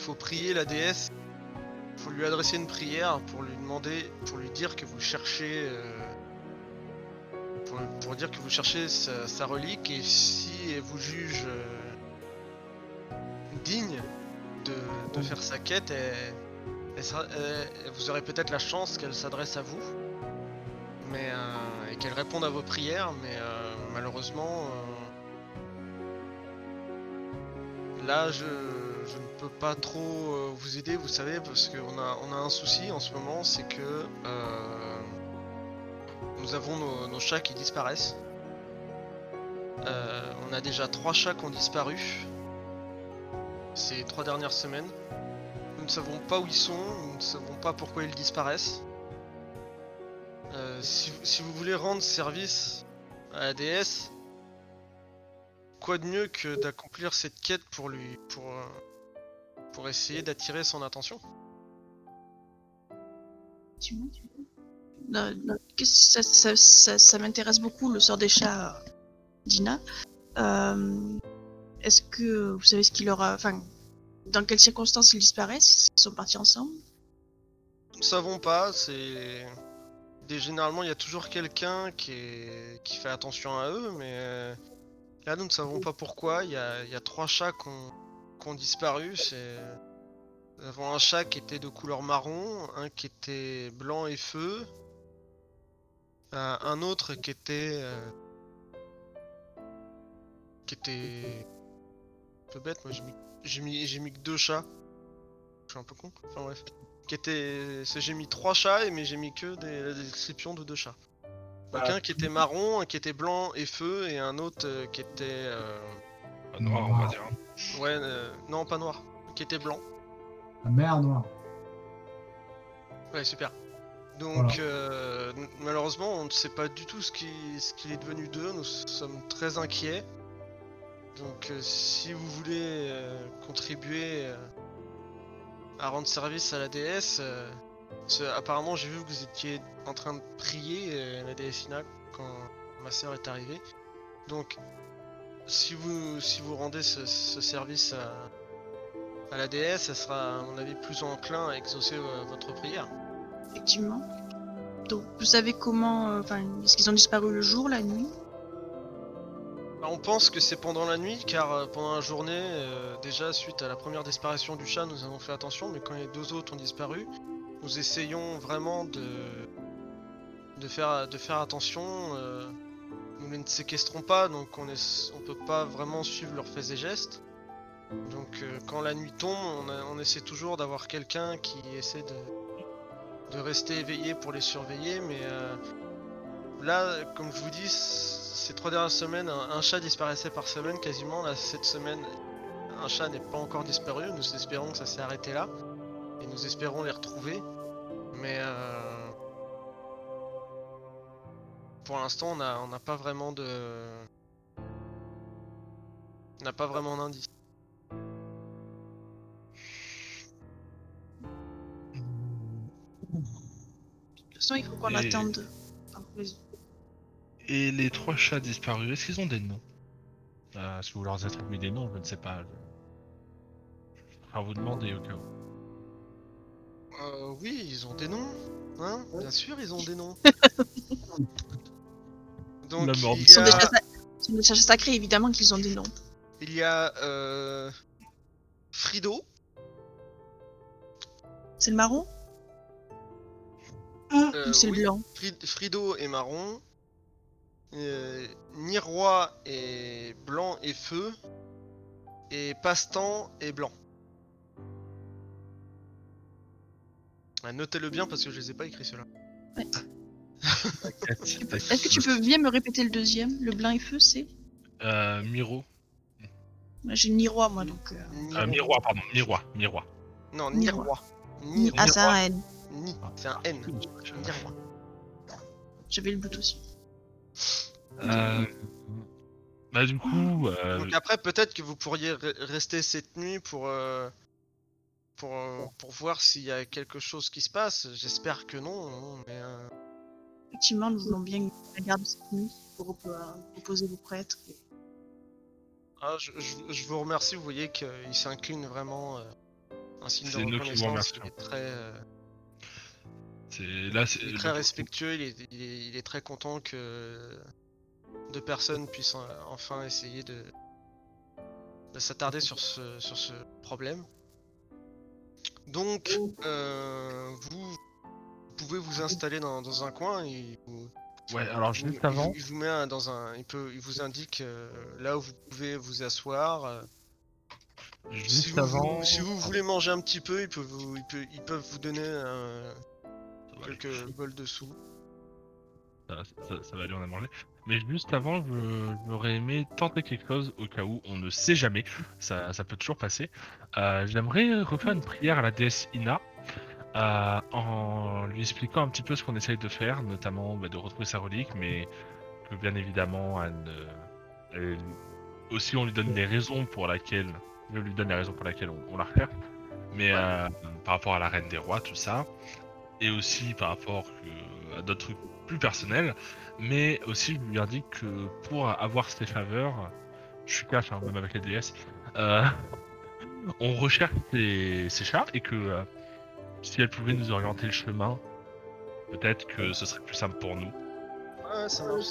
Faut prier la déesse. Faut lui adresser une prière pour lui demander, pour lui dire que vous cherchez. euh, pour, pour dire que vous cherchez sa, sa relique et si elle vous juge euh, digne de, de faire sa quête, elle- elle sera- elle- vous aurez peut-être la chance qu'elle s'adresse à vous mais, euh, et qu'elle réponde à vos prières, mais malheureusement, là je, je ne peux pas trop euh, vous aider, vous savez, parce qu'on a, on a un souci en ce moment, c'est que euh, nous avons nos, chats qui disparaissent. Euh, on a déjà trois chats qui ont disparu ces trois dernières semaines. Nous ne savons pas où ils sont, nous ne savons pas pourquoi ils disparaissent. Si, vous voulez rendre service à la déesse, quoi de mieux que d'accomplir cette quête pour lui, pour, pour essayer d'attirer son attention. Non, non, ça, ça, ça, ça m'intéresse beaucoup, le sort des chats, Dina. Euh, Est-ce que vous savez ce qu'il leur a. Enfin, dans quelles circonstances ils disparaissent qu'ils sont partis ensemble? Nous ne savons pas, c'est. Généralement, il y a toujours quelqu'un qui, est- qui fait attention à eux, mais euh, là, nous ne savons pas pourquoi. Il y a, il y a trois chats qui ont, qui ont disparu. C'est... Nous avons un chat qui était de couleur marron, un qui était blanc et feu, un, un autre qui était. euh, qui était. un peu bête, moi j'ai mis, j'ai mis, j'ai mis que deux chats. Je suis un peu con. Enfin bref qui était. c'est- J'ai mis trois chats, et mais j'ai mis que des, la description de deux chats. Donc un qui était marron, un qui était blanc et feu, et un autre euh, qui était. euh, noir, on va dire. Ouais, euh, non, pas noir, qui était blanc. La mer noire. Ouais, super. Donc, Voilà. euh, malheureusement, on ne sait pas du tout ce qui- ce qu'il est devenu d'eux. Nous sommes très inquiets. Donc, euh, si vous voulez euh, contribuer à rendre service à la déesse, apparemment, j'ai vu que vous étiez en train de prier la déesse Ina quand ma sœur est arrivée. Donc, si vous, si vous rendez ce, ce service à, à la déesse, elle sera, à mon avis, plus enclin à exaucer euh, votre prière. Effectivement. Donc, vous savez comment. euh, Enfin, est-ce qu'ils ont disparu le jour, la nuit? Bah, On pense que c'est pendant la nuit, car euh, pendant la journée, euh, déjà suite à la première disparition du chat, nous avons fait attention, mais quand les deux autres ont disparu, nous essayons vraiment de, de, faire, de faire attention. euh, nous ne séquestrons pas, donc on, est, on peut pas vraiment suivre leurs faits et gestes. Donc euh, quand la nuit tombe, on, essaie toujours d'avoir quelqu'un qui essaie de, rester éveillé pour les surveiller, mais euh, là, comme je vous dis, ces trois dernières semaines, un, un chat disparaissait par semaine quasiment. Là, cette semaine, un chat n'est pas encore disparu. Nous espérons que ça s'est arrêté là. Et nous espérons les retrouver. Mais euh, pour l'instant, on n'a on n'a pas vraiment de. On n'a pas vraiment d'indice. De toute façon, il faut qu'on Et- attende. Ah. Et les trois chats disparus, est-ce qu'ils ont des noms? Euh, Est-ce que vous leur attribuez des noms? Je ne sais pas. Je... je vais vous demander au cas où. Euh, oui, ils ont des noms. Hein? Bien sûr, ils ont des noms. Donc, La mort. il Ils sont des a- chats sa- ils sont des chats sacrés, évidemment qu'ils ont des noms. Il y a euh, Frido, C'est le marron euh, ou c'est oui, le blanc Frid- Frido est marron, euh, Niroi est blanc et feu, et Pastan est blanc. Ah, Notez-le bien parce que je les ai pas écrits ceux-là. Est-ce que tu peux bien me répéter le deuxième? Le blanc et feu, c'est? Euh, Miro. J'ai Niroi, moi, donc. euh, Euh, Miroir, pardon. Miroir. Miroir. Non, Niroi. Niroi. Ni-. Ah, c'est un N. Ni, c'est un N. Niroi. J'avais le doute aussi. Euh... Bah du coup, euh, Donc après, peut-être que vous pourriez re- rester cette nuit pour, euh, pour, pour voir s'il y a quelque chose qui se passe. J'espère que non, hein, mais euh, Effectivement, nous voulons bien la garde cette nuit pour euh, reposer vos prêtres. et- ah, je, je- je vous remercie. Vous voyez qu'il s'incline vraiment. euh, un signe de C'est nous qui vous reconnaissance. remercions. Il est très, euh, c'est là, il est très respectueux. Il est, il est- il est très content que deux personnes puissent euh, enfin essayer de, de s'attarder sur ce, sur ce problème. Donc, euh, vous pouvez vous installer dans, dans un coin et vous, Ouais, alors il vous- juste il avant, vous- il vous met un- dans un, il peut, il vous indique euh, là où vous pouvez vous asseoir. euh, si, juste vous, avant, si vous voulez manger un petit peu, ils peuvent vous, ils peuvent, ils peuvent vous donner aller, quelques bols de sous. ça, ça- ça va aller, on a mangé. Mais juste avant, j'aurais aimé tenter quelque chose au cas où on ne sait jamais. Ça, ça peut toujours passer. Euh, J'aimerais refaire une prière à la déesse Ina. Euh, en lui expliquant un petit peu ce qu'on essaye de faire, notamment bah, de retrouver sa relique, mais que bien évidemment, elle, ne- elle- aussi on lui donne des raisons pour laquelle, je lui donne les raisons pour lesquelles on, on la recherche, mais euh, par rapport à la reine des rois, tout ça, et aussi par rapport que- à d'autres trucs plus personnels, mais aussi je lui indique que pour avoir ses faveurs, je suis cash, hein, même avec la déesse, euh, on recherche ses, ses chats et que euh, si elle pouvait nous orienter le chemin, peut-être que ce serait plus simple pour nous. Ouais, ça marche.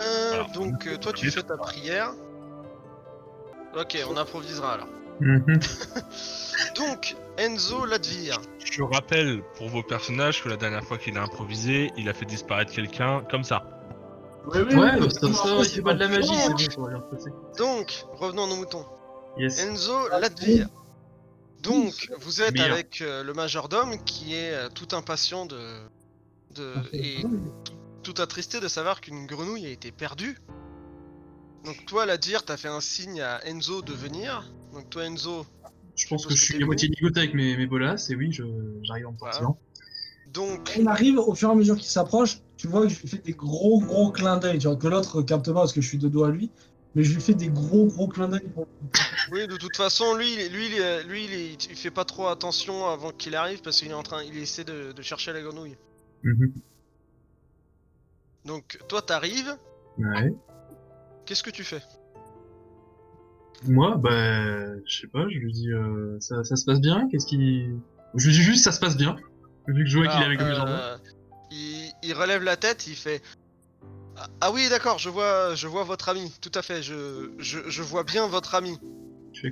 Euh, Alors, donc, euh, toi, tu fais ta prière. Ok, on improvisera alors. Mhm. Donc, Enzo Ladvir. Je rappelle pour vos personnages que la dernière fois qu'il a improvisé, il a fait disparaître quelqu'un comme ça. Oui, oui, Ouais, bah, ça, ça, il fait pas de la magie, c'est Donc- bon, ça va bien se passer. Donc, revenons à nos moutons. Yes. Enzo Ladvir. Donc, vous êtes avec euh, le majordome qui est euh, tout impatient de, de et tout attristé de savoir qu'une grenouille a été perdue. Donc toi, Ladvir, t'as fait un signe à Enzo de venir. Donc toi, Enzo, Je pense que je suis à moitié ligoté avec mes, mes bolas, et oui, je- j'arrive en Voilà. tortillant. donc il arrive, au fur et à mesure qu'il s'approche, tu vois que je lui fais des gros gros clins d'œil. Tu vois que l'autre capte pas parce que je suis de dos à lui, mais je lui fais des gros gros clins d'œil. Pour... Oui, de toute façon, lui, il est- lui, il, est- lui, il, est- il fait pas trop attention avant qu'il arrive parce qu'il est en train, il essaie de, de chercher la grenouille. Mhm. Donc, toi, t'arrives. Ouais. Qu'est-ce que tu fais? Moi, bah, je sais pas, je lui dis, euh, ça, ça se passe bien, qu'est-ce qui... Je lui dis juste, ça se passe bien. Vu que je vois qu'il est Alors, avec mes jambes. euh, il, il relève la tête, il fait. Ah, oui, d'accord, je vois, je vois votre ami. Tout à fait, je, je, je vois bien votre ami.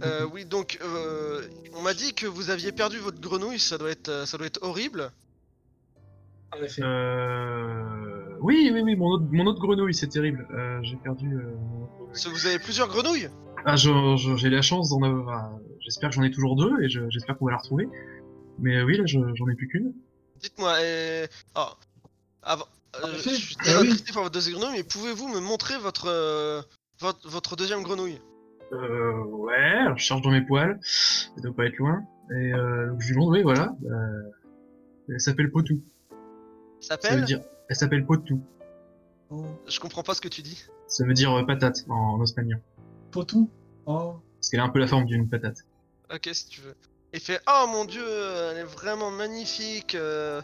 Euh, oui, donc, euh, on m'a dit que vous aviez perdu votre grenouille. Ça doit être, ça doit être horrible. En effet. Euh... Oui, oui, oui, mon autre, mon autre grenouille, c'est terrible. Euh, j'ai perdu... euh, vous avez plusieurs grenouilles? Ah, je- je- j'ai la chance d'en avoir... J'espère que j'en ai toujours deux, et je- j'espère qu'on va la retrouver. Mais euh, oui, là, je- j'en ai plus qu'une. Dites-moi, euh... oh, avant, euh, je suis eh très attristé par votre deuxième grenouille, mais pouvez-vous me montrer votre, euh, votre, votre deuxième grenouille? Euh, ouais, alors je cherche dans mes poils, ça doit pas être loin. Et euh, donc je lui montre, oui, voilà. Euh, elle s'appelle Potou. Ça Ça veut s'appelle? dire, elle s'appelle Potou. Oh. Je comprends pas ce que tu dis. Ça veut dire euh, patate en, en espagnol. Potou? Oh. Parce qu'elle a un peu la forme d'une patate. Ok, si tu veux. Il fait Oh mon dieu, elle est vraiment magnifique. euh,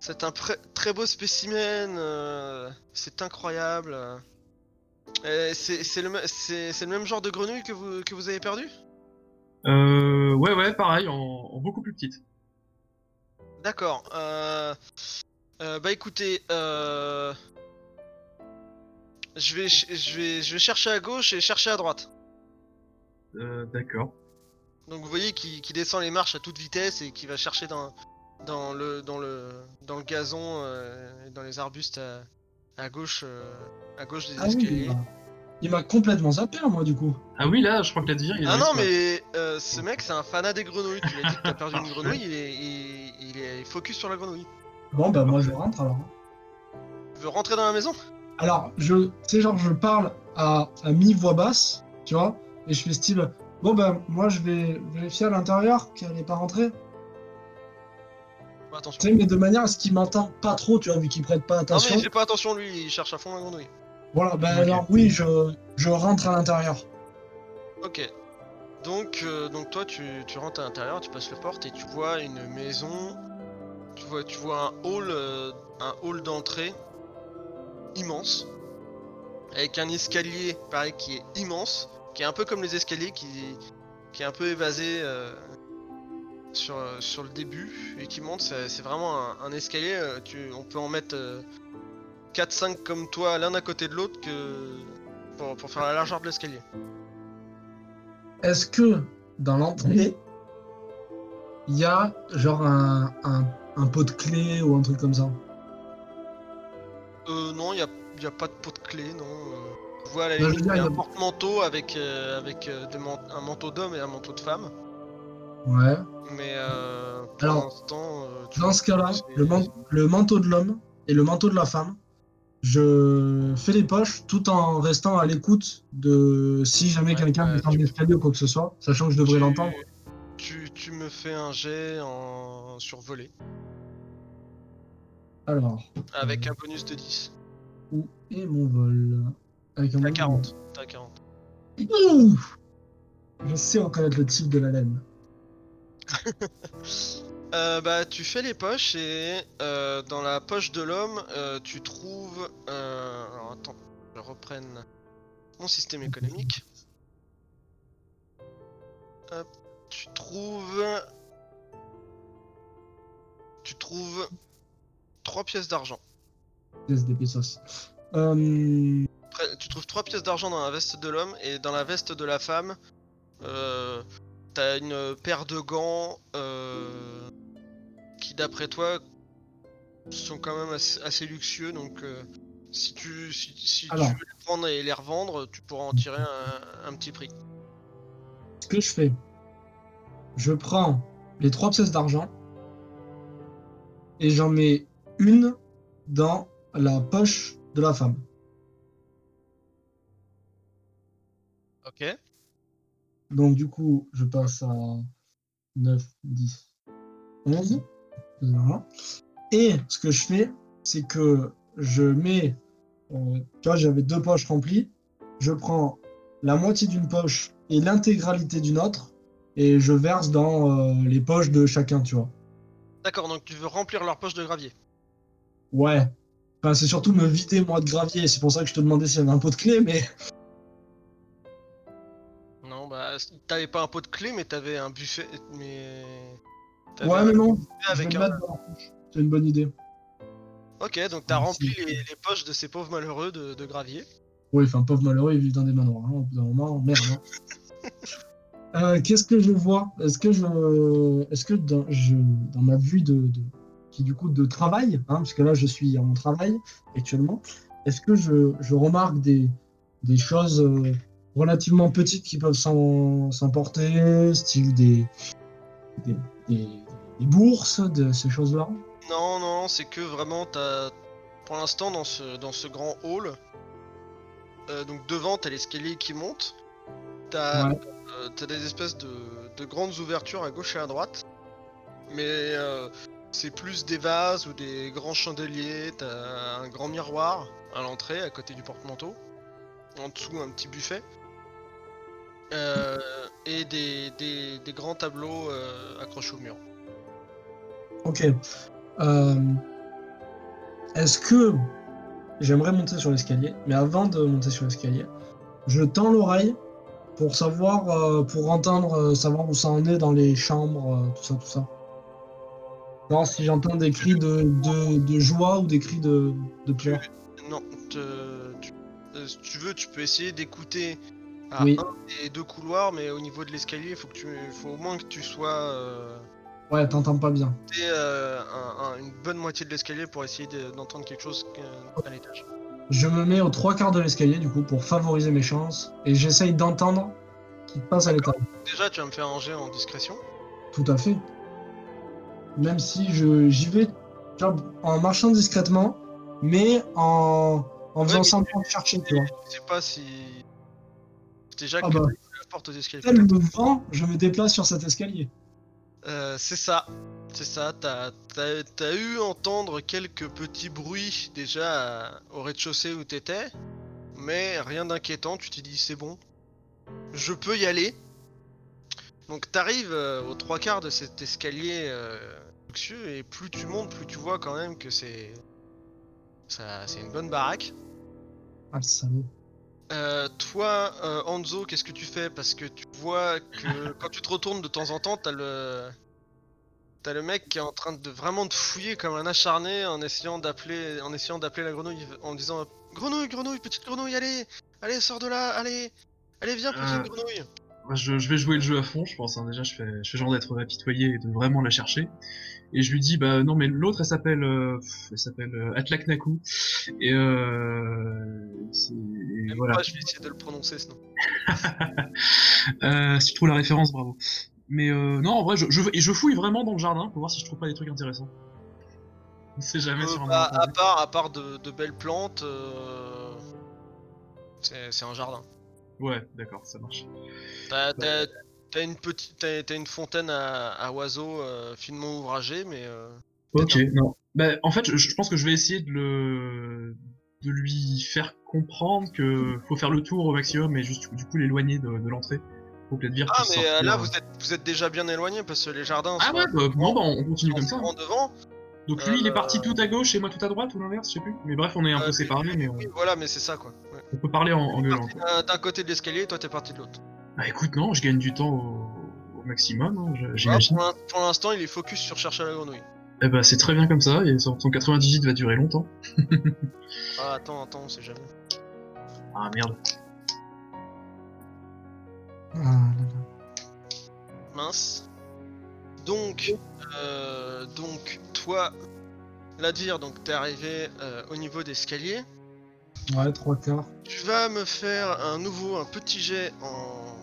c'est un très beau spécimen. euh, c'est incroyable. Euh, c'est le, le même genre de grenouille que vous, que vous avez perdu? Euh, ouais, ouais, pareil, en, en beaucoup plus petite. D'accord. Euh, euh, bah écoutez, euh, je vais, je vais, je vais chercher à gauche et chercher à droite. Euh, d'accord. Donc vous voyez qu'il qu'il descend les marches à toute vitesse et qu'il va chercher dans, dans, le, dans, le, dans le gazon euh, et dans les arbustes à, à gauche, euh, à gauche des Ah escaliers. m'a- il m'a complètement zappé, moi, du coup. Ah oui, là, je crois que la dire, il Ah non mais euh, ce mec c'est un fanat des grenouilles. Tu lui as dit que t'as perdu une grenouille, il est, il, il est focus sur la grenouille. Bon, bah, moi, je rentre alors. Tu veux rentrer dans la maison? Alors, je, tu sais, genre, je parle à, à mi-voix basse, tu vois, et je fais style, bon, ben, moi, je vais vérifier à l'intérieur qu'elle n'est pas rentrée. Attention. Tu sais, mais de manière à ce qu'il m'entend pas trop, tu vois, vu qu'il prête pas Non attention. mais il fait pas attention lui, il cherche à fond la grenouille. Voilà, ben, alors, oui, je, je rentre à l'intérieur. Ok. Donc, euh, donc toi, tu, tu rentres à l'intérieur, tu passes la porte et tu vois une maison. Tu vois, tu vois un hall, euh, un hall d'entrée immense, avec un escalier, pareil, qui est immense, qui est un peu comme les escaliers qui, qui est un peu évasé euh, sur, euh, sur le début et qui monte. C'est vraiment un, un escalier. euh, tu, on peut en mettre, euh, 4-5 comme toi l'un à côté de l'autre que pour, pour faire la largeur de l'escalier. Est-ce que dans l'entrée, il y a genre un, un, un pot de clé ou un truc comme ça? Euh, non, il n'y a, y a pas de pot de clé, non. euh. Tu vois, à la limite, il y a un porte-manteau avec, euh, avec euh, man- un manteau d'homme et un manteau de femme. Ouais. Mais euh, pour Alors, l'instant, euh, Dans vois, ce cas-là, le, man- le manteau de l'homme et le manteau de la femme, je fais les poches tout en restant à l'écoute de si jamais Ouais, quelqu'un bah, descend l'escalier ou quoi que ce soit, sachant que je devrais tu- l'entendre. Tu, tu me fais un jet en survolé Alors, avec un bonus de 10. où est mon vol? Avec un T'as vol- 40. T'as 40. Ouh Je sais reconnaître le type de la laine. Euh, bah, tu fais les poches et euh, dans la poche de l'homme, euh, tu trouves. alors attends, je reprenne mon système économique. Hop, tu trouves. Tu trouves 3 pièces d'argent. Pièce des pesos. Tu trouves 3 pièces d'argent dans la veste de l'homme et dans la veste de la femme, euh, t'as une paire de gants euh, qui, d'après toi, sont quand même assez, assez luxueux. Donc, euh, si tu, si, si tu Alors. veux les prendre et les revendre, tu pourras en tirer un, un petit prix. ce que je fais, je prends les trois pièces d'argent et j'en mets une dans la poche de la femme. Ok. Donc du coup, je passe à 9, 10, 11. Voilà. Et ce que je fais, c'est que je mets, euh, tu vois, j'avais deux poches remplies, je prends la moitié d'une poche et l'intégralité d'une autre, et je verse dans euh, les poches de chacun, tu vois. D'accord, donc tu veux remplir leur poche de gravier. Ouais. Enfin, c'est surtout me vider moi de gravier, c'est pour ça que je te demandais s'il y avait un pot de clé, mais t'avais pas un pot de clé, mais t'avais un buffet. Mais. ouais, mais non, avec un. C'est une bonne idée. Ok, donc t'as rempli les, les poches de ces pauvres malheureux de, de gravier. Oui, enfin, pauvre malheureux, ils vivent dans des manoirs. hein, au bout d'un moment, merde. hein. Euh, Qu'est-ce que je vois? Est-ce que je, est-ce que dans, je, dans ma vue de, de- qui du coup de travail, hein, parce que là je suis en travail actuellement, est-ce que je, je remarque des, des choses euh, relativement petites qui peuvent s'en- s'emporter, style des, des, des- des bourses, de ces choses-là Non, non, c'est que vraiment, t'as. Pour l'instant, dans ce, dans ce grand hall, euh, donc devant, t'as l'escalier qui monte. T'as Ouais. euh, des espèces de, de grandes ouvertures à gauche et à droite. Mais euh, c'est plus des vases ou des grands chandeliers. T'as un grand miroir à l'entrée, à côté du porte-manteau. En dessous, un petit buffet. Euh, et des, des, des grands tableaux euh, accrochés au mur. Ok. Euh, Est-ce que j'aimerais monter sur l'escalier, mais avant de monter sur l'escalier, je tends l'oreille pour savoir, pour entendre, savoir où ça en est dans les chambres, tout ça, tout ça. Voir si j'entends des cris de, de, de joie ou des cris de, de pleurs. Non, te- tu, si tu veux, tu peux essayer d'écouter à Oui. un et deux couloirs, mais au niveau de l'escalier, il faut que tu, faut au moins que tu sois euh, Ouais, t'entends pas bien. euh, un- un- une bonne moitié de l'escalier pour essayer de- d'entendre quelque chose à l'étage. Je me mets aux trois quarts de l'escalier, du coup, pour favoriser mes chances, et j'essaye d'entendre qui passe à l'étage. Déjà, tu vas me faire un jet en discrétion. Tout à fait. Même si je j'y vais vois, en marchant discrètement, mais en, en faisant semblant de chercher, tu vois. Je sais pas si. Déjà Ah que bah. la porte d'escalier. Tel le vent, je me déplace sur cet escalier. Euh, c'est ça, c'est ça. T'as t'as- t'as eu entendre quelques petits bruits déjà euh, au rez-de-chaussée où t'étais, mais rien d'inquiétant. Tu t'es dit c'est bon, je peux y aller. Donc t'arrives euh, aux trois quarts de cet escalier euh, luxueux et plus tu montes, plus tu vois quand même que c'est ça, c'est une bonne baraque. Ah, le salaud. Euh, toi, euh, Anzo, qu'est-ce que tu fais? Parce que tu vois que quand tu te retournes de temps en temps, t'as le T'as le mec qui est en train de vraiment de fouiller comme un acharné en essayant d'appeler en essayant d'appeler la grenouille en disant Grenouille, grenouille, petite grenouille, allez Allez, sors de là, allez Allez, viens, petite Euh. grenouille je, je vais jouer le jeu à fond, je pense. hein. Déjà, je fais, je fais genre d'être apitoyé et de vraiment la chercher. Et je lui dis, bah non, mais l'autre, elle s'appelle, elle s'appelle Atlaknaku. Et euh, c'est- Même voilà. pas, je vais essayer de le prononcer sinon. Euh, si tu trouves la référence, bravo. Mais euh, non, en vrai, je, je, et je fouille vraiment dans le jardin pour voir si je trouve pas des trucs intéressants. On sait jamais Euh, sur un bah, à part, à part de, de belles plantes, euh, c'est un jardin. Ouais, d'accord, ça marche. T'as t'as une petite, t'as une fontaine à, à oiseaux finement ouvragée, mais euh, Ok, non. Bah, en fait, je, je pense que je vais essayer de le, de lui faire comprendre que faut faire le tour au maximum et juste du coup l'éloigner de, de l'entrée. Faut ah mais euh, là vous êtes, vous êtes déjà bien éloigné parce que les jardins Ah sont ouais, bah, bon, bah, on continue comme ça. devant. Donc lui, il est Euh, parti tout à gauche et moi tout à droite ou l'inverse, je sais plus. Mais bref, on est un Euh, peu séparés, mais on, Oui, voilà, mais c'est ça quoi. Ouais. on peut parler en, en gueulant. D'un- côté de l'escalier, toi t'es parti de l'autre. Bah écoute, non, je gagne du temps au, au maximum, hein, Voilà, j'imagine. pour l'instant, il est focus sur chercher la grenouille. Eh bah c'est très bien comme ça, et son, son 98 va durer longtemps. Ah attends, attends, on sait jamais. Ah merde. Ah, là, là. Mince. Donc, euh, donc toi, Ladvir, donc t'es arrivé euh, au niveau d'escalier. Ouais, trois quarts. Tu vas me faire un nouveau, un petit jet en.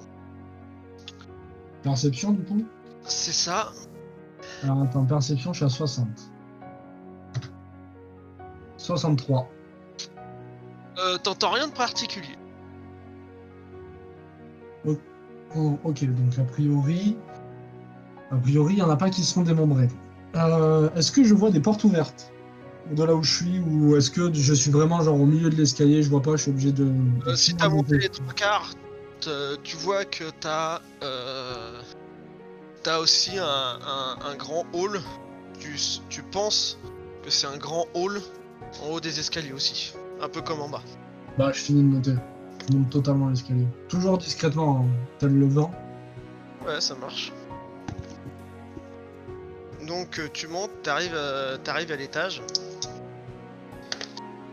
Perception, du coup? C'est ça. Alors, attends, perception, je suis à 60. 63. Euh, T'entends rien de particulier. Oh, ok, donc a priori. A priori, il n'y en a pas qui seront démembrés. Euh, est-ce que je vois des portes ouvertes de là où je suis ou est-ce que je suis vraiment genre au milieu de l'escalier, je vois pas, je suis obligé de. de Euh, si t'as monté les trois quarts, t- tu vois que t'as euh, t'as aussi un, un- un grand hall. Tu, tu penses que c'est un grand hall en haut des escaliers aussi, un peu comme en bas. Bah, je finis de monter. Je monte totalement l'escalier. Toujours discrètement, hein, tel le vent. Ouais, ça marche. Donc euh, tu montes, t'arrives euh, t'arrives à l'étage.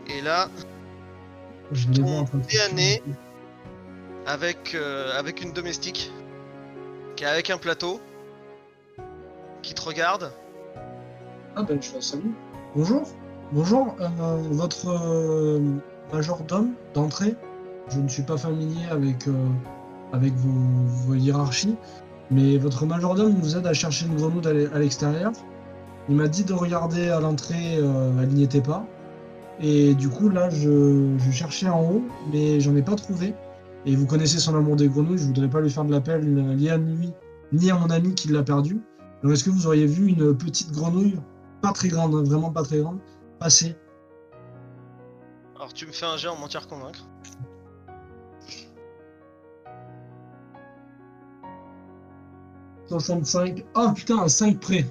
Et là, Je Ton tuer. avec, euh, avec une domestique qui est avec un plateau, qui te regarde. Ah ben je la salue. Bonjour. Bonjour, euh, votre euh, majordome d'entrée. Je ne suis pas familier avec, euh, vos, hiérarchies, mais votre majordome nous aide à chercher une grenouille à l'e- à l'extérieur. Il m'a dit de regarder à l'entrée, elle n'y était pas. Et du coup là je, cherchais en haut, mais j'en ai pas trouvé. Et vous connaissez son amour des grenouilles, je voudrais pas lui faire de la peine ni à lui, ni à mon ami qui l'a perdu. Donc est-ce que vous auriez vu une petite grenouille pas très grande, hein, vraiment pas très grande, passer? Alors tu me fais un jet en mentir convaincre. « 65. Oh putain, un 5 près.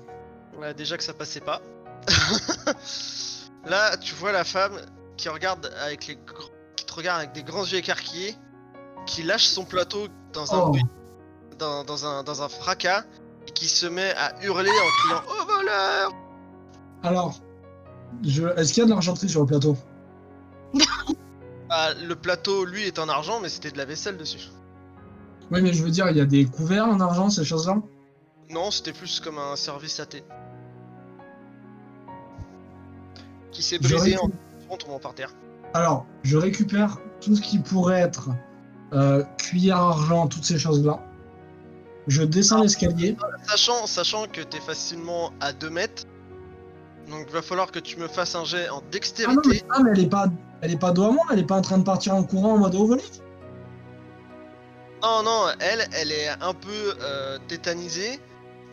Ouais, déjà que ça passait pas. Là, tu vois la femme qui regarde avec les gr- qui te regarde avec des grands yeux écarquillés, qui lâche son plateau dans un Oh. dans, dans un dans un fracas qui se met à hurler en criant "Oh voleur Alors, je... est-ce qu'il y a de l'argenterie sur le plateau? Ah, Le plateau, lui, est en argent, mais c'était de la vaisselle dessus. Oui, mais je veux dire, il y a des couverts en argent, ces choses-là? Non, c'était plus comme un service à thé. Qui s'est brisé récup- en tombant par terre. Alors, je récupère tout ce qui pourrait être euh, cuillère argent, toutes ces choses-là. Je descends l'escalier. Sachant, sachant que t'es facilement à 2 mètres, donc va falloir que tu me fasses un jet en Ah non, dextérité. mais, ah, mais elle est pas, elle est pas dos à moi, elle est pas en train de partir en courant en mode volet. Non, non, elle, elle est un peu euh, tétanisée.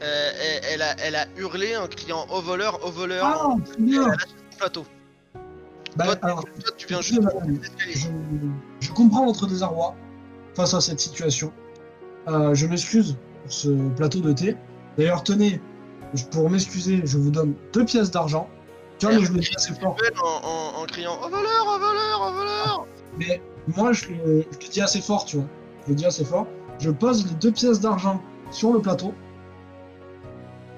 Euh, elle, elle a, elle a hurlé en criant au voleur, au voleur, Ah, en très bien. plateau. Bah, toi, alors, toi, tu viens juste je comprends votre désarroi face à cette situation. Euh, je m'excuse pour ce plateau de thé. D'ailleurs, tenez, pour m'excuser, je vous donne deux pièces d'argent. Tu vois, mais je le dis assez fort. En, en- en criant au voleur, au voleur, au voleur. Mais moi, je le, je le dis assez fort, tu vois. Je le dis assez fort. Je pose les deux pièces d'argent sur le plateau.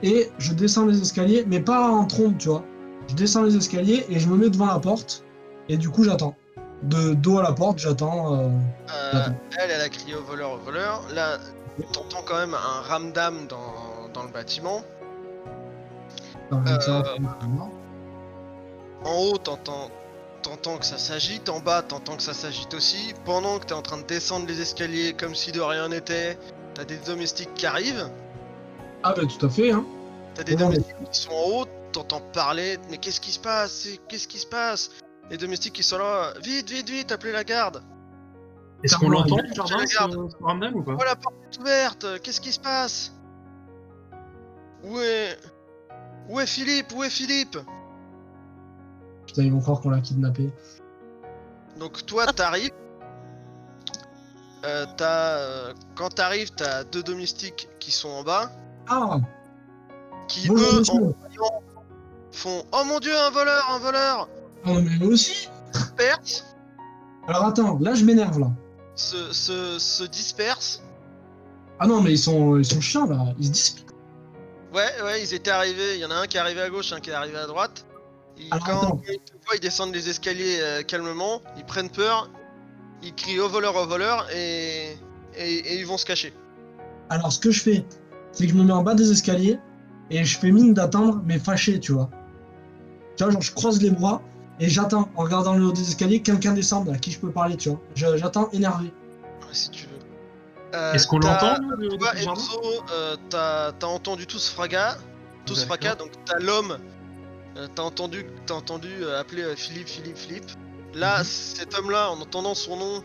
et je descends les escaliers, mais pas en trompe, tu vois. Je descends les escaliers et je me mets devant la porte, et du coup j'attends. De dos à la porte, j'attends. euh, Euh, Attends. elle, elle a crié au voleur, au voleur. Là, t'entends quand même un ramdam dans, dans le bâtiment. Euh. En haut, t'entends, t'entends que ça s'agite. En bas, t'entends que ça s'agite aussi. Pendant que t'es en train de descendre les escaliers comme si de rien n'était, t'as des domestiques qui arrivent. Ah, bah tout à fait, hein. T'as des Ouais, domestiques qui sont en haut. T'entends parler. Mais qu'est-ce qui se passe? Qu'est-ce qui se passe? Les domestiques qui sont là. Vite, vite, vite, appelez la garde. Est-ce qu'on l'entend le la jardin, ce, garde. ce Ramdam ou pas Oh, la porte est ouverte. Qu'est-ce qui se passe? Où est. Où est Philippe Où est Philippe? Putain, ils vont croire qu'on l'a kidnappé. Donc toi t'arrives. Euh, t'as, euh, quand t'arrives, t'as deux domestiques qui sont en bas, Ah qui Bonjour, eux monsieur. en voyant, font Oh mon dieu, un voleur, un voleur mais eux aussi Alors attends, là je m'énerve là. se, se, se dispersent. Ah non, mais ils sont, ils sont chiants là, ils se disputent. Ouais, ouais, ils étaient arrivés. Il y en a un qui est arrivé à gauche, un qui est arrivé à droite. Ils, Alors, quand attends. ils te voient, ils descendent les escaliers euh, calmement. Ils prennent peur. Ils crient au voleur, au voleur, et, et, et ils vont se cacher. Alors ce que je fais, c'est que je me mets en bas des escaliers et je fais mine d'attendre, mais fâché, tu vois. Tu vois, genre je croise les bras et j'attends en regardant le haut des escaliers quelqu'un descende à qui je peux parler, tu vois. J'attends énervé. Si tu veux. Euh, Est-ce qu'on l'entend Toi, Enzo, euh, t'as t'as entendu tout ce fracas, tout ce fracas, donc t'as l'homme, euh, t'as entendu, t'as entendu euh, appeler Philippe, Philippe, Philippe. Là, Mhm. cet homme-là, en entendant son nom,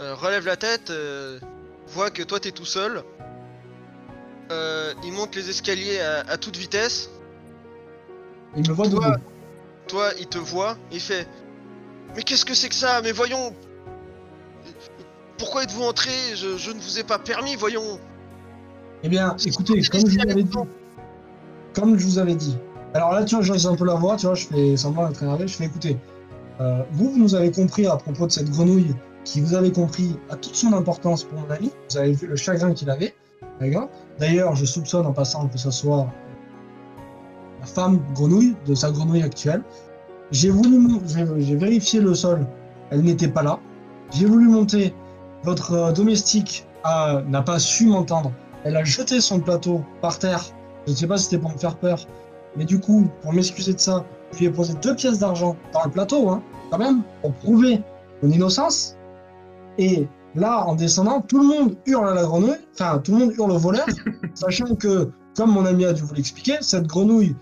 euh, relève la tête, euh, voit que toi t'es tout seul. Euh, il monte les escaliers à, à toute vitesse. Il me voit de Toi. Toi, il te voit, il fait Mais qu'est-ce que c'est que ça? Mais voyons Pourquoi êtes-vous entré? Je, je ne vous ai pas permis, voyons Eh bien, écoutez, comme je vous avais dit, comme je vous avais dit. Alors là, tu vois, j'ose un peu la voix, tu vois, je fais semblant d'être énervé, je fais écoutez. euh, vous, vous nous avez compris à propos de cette grenouille qui vous avez compris à toute son importance pour mon ami. Vous avez vu le chagrin qu'il avait. D'accord? D'ailleurs, je soupçonne en passant que ce soit la femme grenouille de sa grenouille actuelle. J'ai voulu, j'ai vérifié le sol, elle n'était pas là. J'ai voulu monter. Votre euh, domestique n'a pas su m'entendre. Elle a jeté son plateau par terre. Je ne sais pas si c'était pour me faire peur. Mais du coup, pour m'excuser de ça, je lui ai posé deux pièces d'argent dans le plateau, hein, quand même, pour prouver mon innocence. Et là, en descendant, tout le monde hurle à la grenouille, enfin, tout le monde hurle au voleur, sachant que, comme mon ami a dû vous l'expliquer, cette grenouille,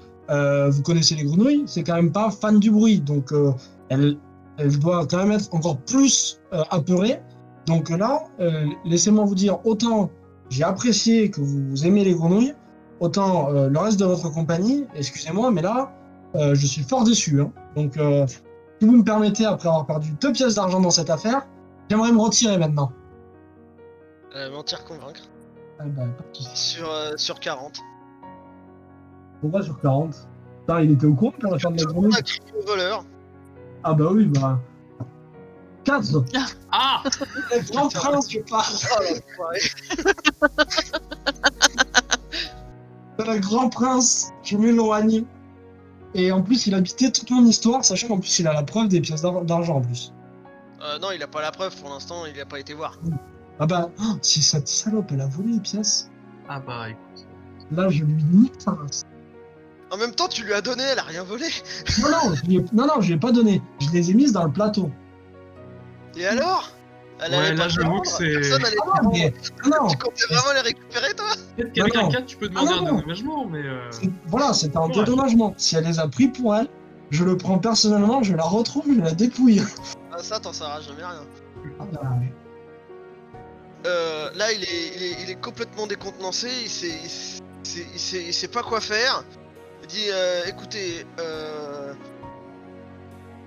vous connaissez les grenouilles, c'est quand même pas fan du bruit. Donc, euh, elle, elle doit quand même être encore plus euh, apeurée. Donc là, euh, laissez-moi vous dire, autant j'ai apprécié que vous aimez les grenouilles, autant euh, le reste de votre compagnie, excusez-moi, mais là, euh, je suis fort déçu. hein. Donc, euh, si vous me permettez, après avoir perdu deux pièces d'argent dans cette affaire, j'aimerais me retirer maintenant. euh, Mentir, convaincre. Ah bah. Sur, euh, sur 40. Pourquoi sur 40 Putain, il était au courant pour la fin de la le au voleur. Ah bah oui, bah... 4 Ah Grand prince, je parle Oh le grand prince, je m'éloigne. Et en plus, il habitait toute mon histoire, sachant qu'en plus, il a la preuve des pièces d'ar- d'argent en plus. Euh, non, il a pas la preuve pour l'instant, il a pas été voir. Ah bah, oh, si cette salope, elle a volé les pièces, Ah bah écoute. là, je lui nique sa race. En même temps, tu lui as donné, elle a rien volé. Non, non, je lui ai... non, non, je lui ai pas donné. Je les ai mises dans le plateau. Et alors? Elle Ouais, là, j'avoue que c'est- Personne Ah non, mais... Non, Tu comptais vraiment les récupérer, toi? Peut-être qu'avec Non, un non. 4, tu peux demander Ah, non, un non. dédommagement, mais. Euh... c'est- voilà, c'était un Ouais. dédommagement. Si elle les a pris pour elle, je le prends personnellement, je la retrouve, je la dépouille. Ah, Ça, t'en sauras jamais rien. Ah bah, ouais. Euh, là, il est, il, est, il est complètement décontenancé, il sait, il sait, il sait, il sait pas quoi faire. Il dit euh, écoutez, euh,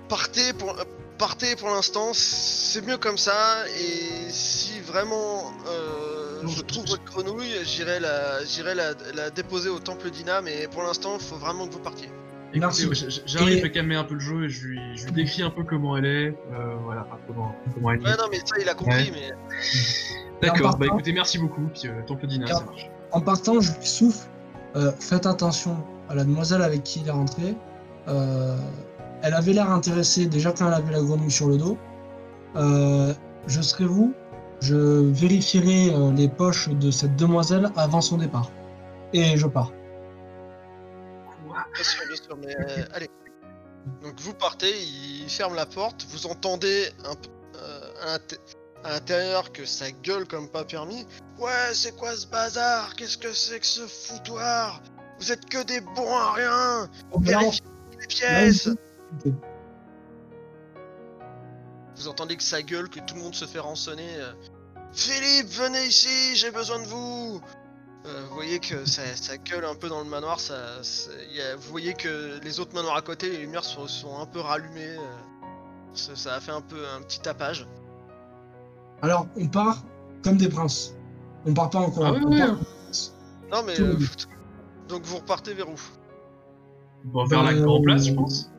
partez pour, partez pour l'instant, c'est mieux comme ça. Et si vraiment euh, je trouve votre grenouille, j'irai la, j'irai la, la déposer au temple d'Ina. Mais pour l'instant, il faut vraiment que vous partiez. Écoutez, ouais, j'arrive Et- à calmer un peu le jeu et je lui, je lui décris un peu comment elle est. Euh, voilà, comment, comment elle est. Ouais, non, mais ça, il a compris. Mais D'accord, bah écoutez, merci beaucoup. Puis euh, Temple d'Ina, ça marche. En partant, je lui souffle euh, faites attention à la demoiselle avec qui il est rentré. Euh, elle avait l'air intéressée déjà quand elle avait la grenouille sur le dos. Euh, je serai vous, je vérifierai euh, les poches de cette demoiselle avant son départ. Et je pars. Bien sûr, bien sûr, mais allez. Donc vous partez, il ferme la porte, vous entendez un à l'intérieur que ça gueule comme pas permis. Ouais, c'est quoi ce bazar? Qu'est-ce que c'est que ce foutoir? Vous êtes que des bons à rien Vérifiez les pièces Vous entendez que ça gueule, que tout le monde se fait rançonner. euh, Philippe, venez ici, j'ai besoin de vous Euh, Vous voyez que ça, ça gueule un peu dans le manoir, ça, ça- y a- vous voyez que les autres manoirs à côté, les lumières sont, sont un peu rallumées. euh, ça, ça a fait un peu un petit tapage. Alors, on part comme des princes. On part pas encore. Ah oui, on oui, part-. Non mais... Euh. Donc vous repartez vers où? Bon, vers la Euh, grande place, je pense.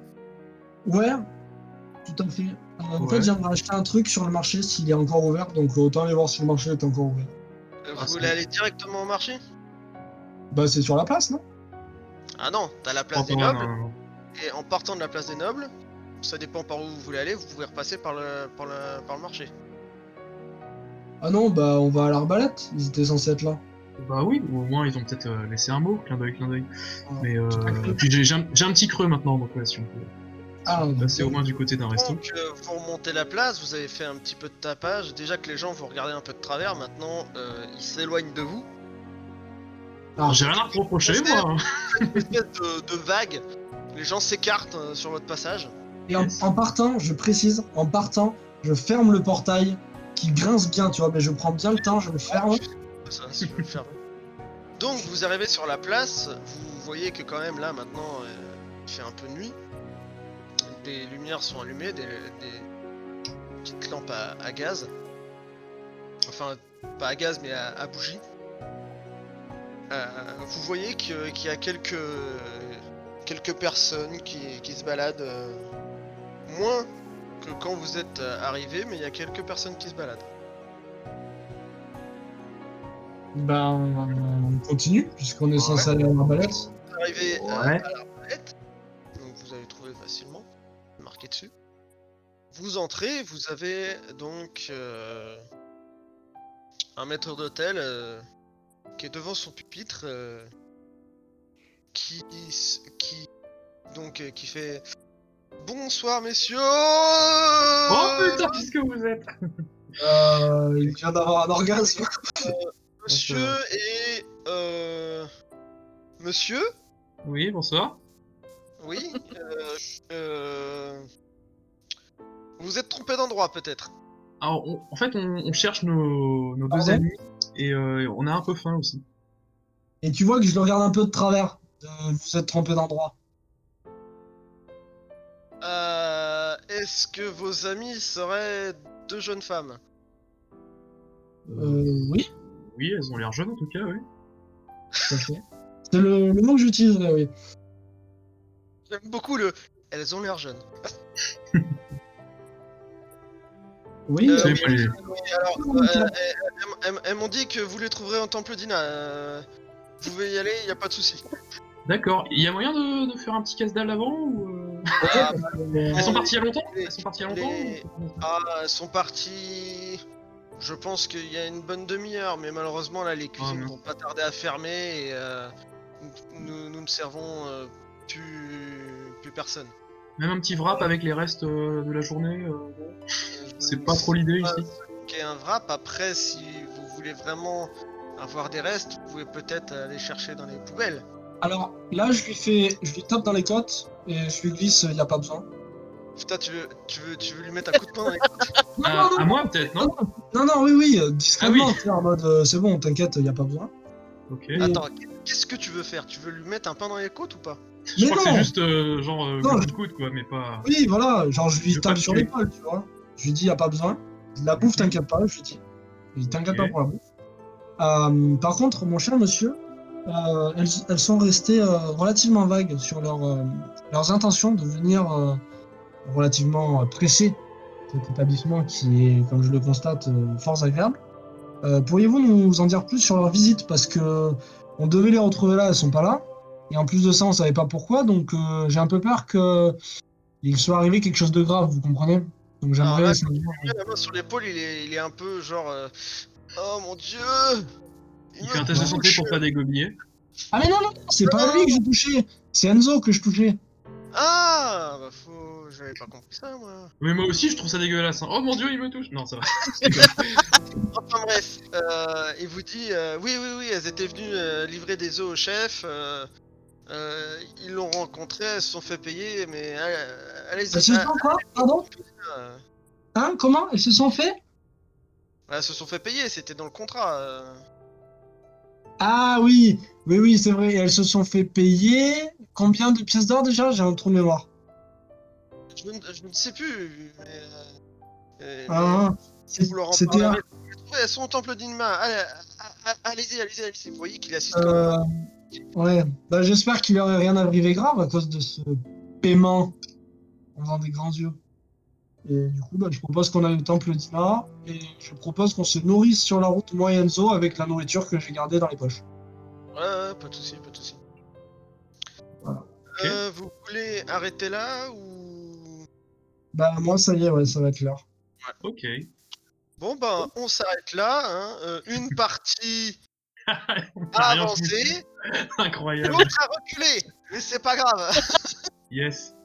Ouais, tout à fait. Euh, en fait, j'aimerais acheter un truc sur le marché s'il est encore ouvert, donc autant aller voir si le marché est encore ouvert. Euh, Ah, Vous voulez aller directement au marché? Bah, c'est sur la place, non? Ah non, t'as la place Oh, des non, nobles, non, non. et en partant de la place des nobles, ça dépend par où vous voulez aller, vous pouvez repasser par le, par le, par le marché. Ah non, bah, on va à l'arbalète. Ils étaient censés être là. Bah oui, ou au moins ils ont peut-être euh, laissé un mot, clin d'œil, clin d'œil. Mais euh, puis j'ai j'ai un, j'ai un petit creux maintenant, donc ouais, si on peut Ah, passer au moins du côté d'un resto. Donc euh, vous remontez la place, vous avez fait un petit peu de tapage. Déjà que les gens vous regardez un peu de travers, maintenant euh, ils s'éloignent de vous. Ah, J'ai rien à reprocher, moi. Une espèce de, de vague. Les gens s'écartent euh, sur votre passage. Et en, en partant, je précise, en partant, je ferme le portail qui grince bien, tu vois, mais je prends bien le temps, je le ferme. Fermez. Donc vous arrivez sur la place, vous voyez que quand même là maintenant euh, il fait un peu nuit. Des lumières sont allumées, des, petites lampes à, gaz. Enfin pas à gaz mais à, bougie. Euh, vous voyez qu'il y a quelques, quelques personnes qui, qui se baladent. euh, moins que quand vous êtes arrivé, mais il y a quelques personnes qui se baladent. Ben, on continue, puisqu'on est censé aller à l'arbalète. Vous arrivez euh, Ouais. à l'arbalète, donc vous avez trouvé facilement, marqué dessus. Vous entrez, vous avez donc euh, un maître d'hôtel euh, qui est devant son pupitre, euh, qui, s- qui donc euh, qui fait bonsoir messieurs. Oh putain, qu'est-ce que vous êtes? Euh, il vient d'avoir un orgasme. Monsieur et euh, monsieur, Oui, bonsoir. oui. euh, euh, vous êtes trompé d'endroit peut-être. Alors, on- en fait, on, on cherche nos, nos deux Pardon amis et euh, on a un peu faim aussi. Et tu vois que je le regarde un peu de travers. Vous êtes trompé d'endroit. Euh, Est-ce que vos amis seraient deux jeunes femmes? Euh, oui, Oui, elles ont l'air jeunes en tout cas, oui. C'est le, le mot que j'utiliserais, oui. J'aime beaucoup le. Elles ont l'air jeunes. Oui, Euh, alors, euh, elles, elles- elles- elles m'ont dit que vous les trouverez en Temple d'Ina. euh, vous pouvez y aller, il a pas de souci. D'accord. Il y a moyen de, de faire un petit casse-dalle avant ou euh, Ah, Elles sont parties il y a longtemps? Les- Elles sont parties il y a longtemps les- ou- ah, elles sont parties. Je pense qu'il y a une bonne demi-heure, mais malheureusement là les cuisines non. vont pas tarder à fermer et euh, nous, nous ne servons euh, plus, plus personne. Même un petit wrap avec les restes euh, de la journée C'est pas trop l'idée ici. qu'est un wrap. Après, si vous voulez vraiment avoir des restes, vous pouvez peut-être aller chercher dans les poubelles. Alors là, je lui fais, je lui tape dans les côtes et je lui glisse, il n'y a pas besoin. Putain, tu veux, tu veux, tu veux lui mettre un coup de poing dans les côtes Non, À, non, à moi peut-être, non non, non, oui, oui, euh, discrètement, Ah oui. tu sais, en mode, euh, c'est bon, t'inquiète, il n'y a pas besoin. Ok. Attends, qu'est-ce que tu veux faire? Tu veux lui mettre un pain dans les côtes ou pas? Je Mais crois que non. c'est juste euh, genre euh, Non, coup je- de coude quoi, mais pas. Oui, voilà, genre je lui Je veux pas tape le sur tuer. l'épaule, tu vois. Je lui dis, il n'y a pas besoin. La bouffe, t'inquiète pas, je lui dis. Je lui dis, t'inquiète Ok. pas pour la bouffe. Euh, par contre, mon cher monsieur, euh, elles, elles sont restées euh, relativement vagues sur leur, euh, leurs intentions de venir euh, relativement presser cet établissement qui est, comme je le constate, euh, fort agréable. Euh, Pourriez-vous nous en dire plus sur leur visite Parce que On devait les retrouver là, elles sont pas là. Et en plus de ça, on savait pas pourquoi, donc euh, j'ai un peu peur que il soit arrivé quelque chose de grave, vous comprenez? Donc Alors j'aimerais La main sur l'épaule, il est, il est un peu genre. euh, Oh mon dieu Il fait un test de santé pour pas dégobiller. Ah mais non, non, non, c'est pas lui que j'ai touché, c'est Enzo que je touchais. Ah Bah faut. J'avais pas compris ça moi. Mais moi aussi, je trouve ça dégueulasse. hein. Oh mon dieu, il me touche. Non, ça va. Enfin bref, euh, il vous dit euh, oui, oui, oui, elles étaient venues euh, livrer des œufs au chef. euh, euh, ils l'ont rencontré, elles se sont fait payer, mais euh, allez-y. Elles se sont quoi Pardon euh, Hein Comment Elles se sont fait elles se sont fait payer, c'était dans le contrat. euh. Ah oui, oui, oui, c'est vrai, elles se sont fait payer. Combien de pièces d'or déjà J'ai un trou de mémoire. Je, ne, je ne sais plus, mais. euh, euh, Ah, mais vous leur en c'était parlerez. Ouais, Elles sont au temple d'Inma. Allez-y, allez-y, allez-y. Vous voyez qu'il assiste. Euh, ouais, bah, j'espère qu'il aurait rien arrivé grave à cause de ce paiement en faisant des grands yeux. Et du coup, bah, je propose qu'on aille au temple d'Ina et je propose qu'on se nourrisse sur la route, moi et Enzo, avec la nourriture que j'ai gardée dans les poches. Ouais, ouais, pas de soucis, pas de soucis. Voilà. Euh, vous voulez arrêter là ou. Bah, moi, ça y est, ouais, ça va être l'heure. Ok. Bon, ben, on s'arrête là. Hein. Euh, une partie a avancé, Incroyable. l'autre a reculé. Mais c'est pas grave. Yes.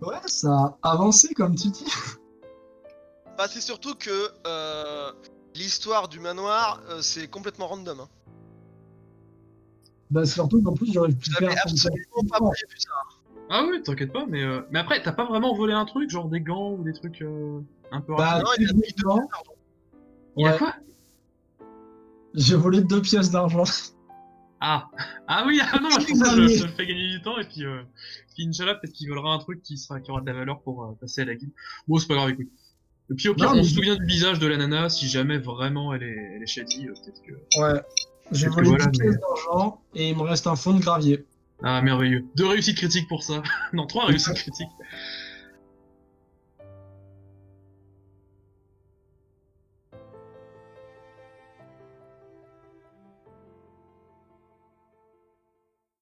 Ouais, ça a avancé, comme tu dis. bah, c'est surtout que euh, l'histoire du manoir, euh, c'est complètement random. Hein. Bah, surtout qu'en plus, j'aurais pu faire avez absolument pas prévu ça. Ah oui, t'inquiète pas, mais euh, mais après, t'as pas vraiment volé un truc, genre des gants ou des trucs euh, un peu Bah, rapides non, il a pris deux techniquement, Il y a ouais. quoi? J'ai volé deux pièces d'argent. Ah Ah oui, ah non, je pensais que je, je le fais gagner du temps et puis, euh, puis Inch'Allah, peut-être qu'il volera un truc qui, sera, qui aura de la valeur pour euh, passer à la guide. Bon, c'est pas grave, écoute. Et puis au pire, Non, on mais- se souvient du visage de la nana, si jamais vraiment elle est, elle est shady, euh, peut-être que... Ouais. J'ai Peut-être que volé voilà, deux mais- pièces d'argent et il me reste un fond de gravier. Ah, merveilleux. Deux réussites critiques pour ça. non, trois réussites critiques.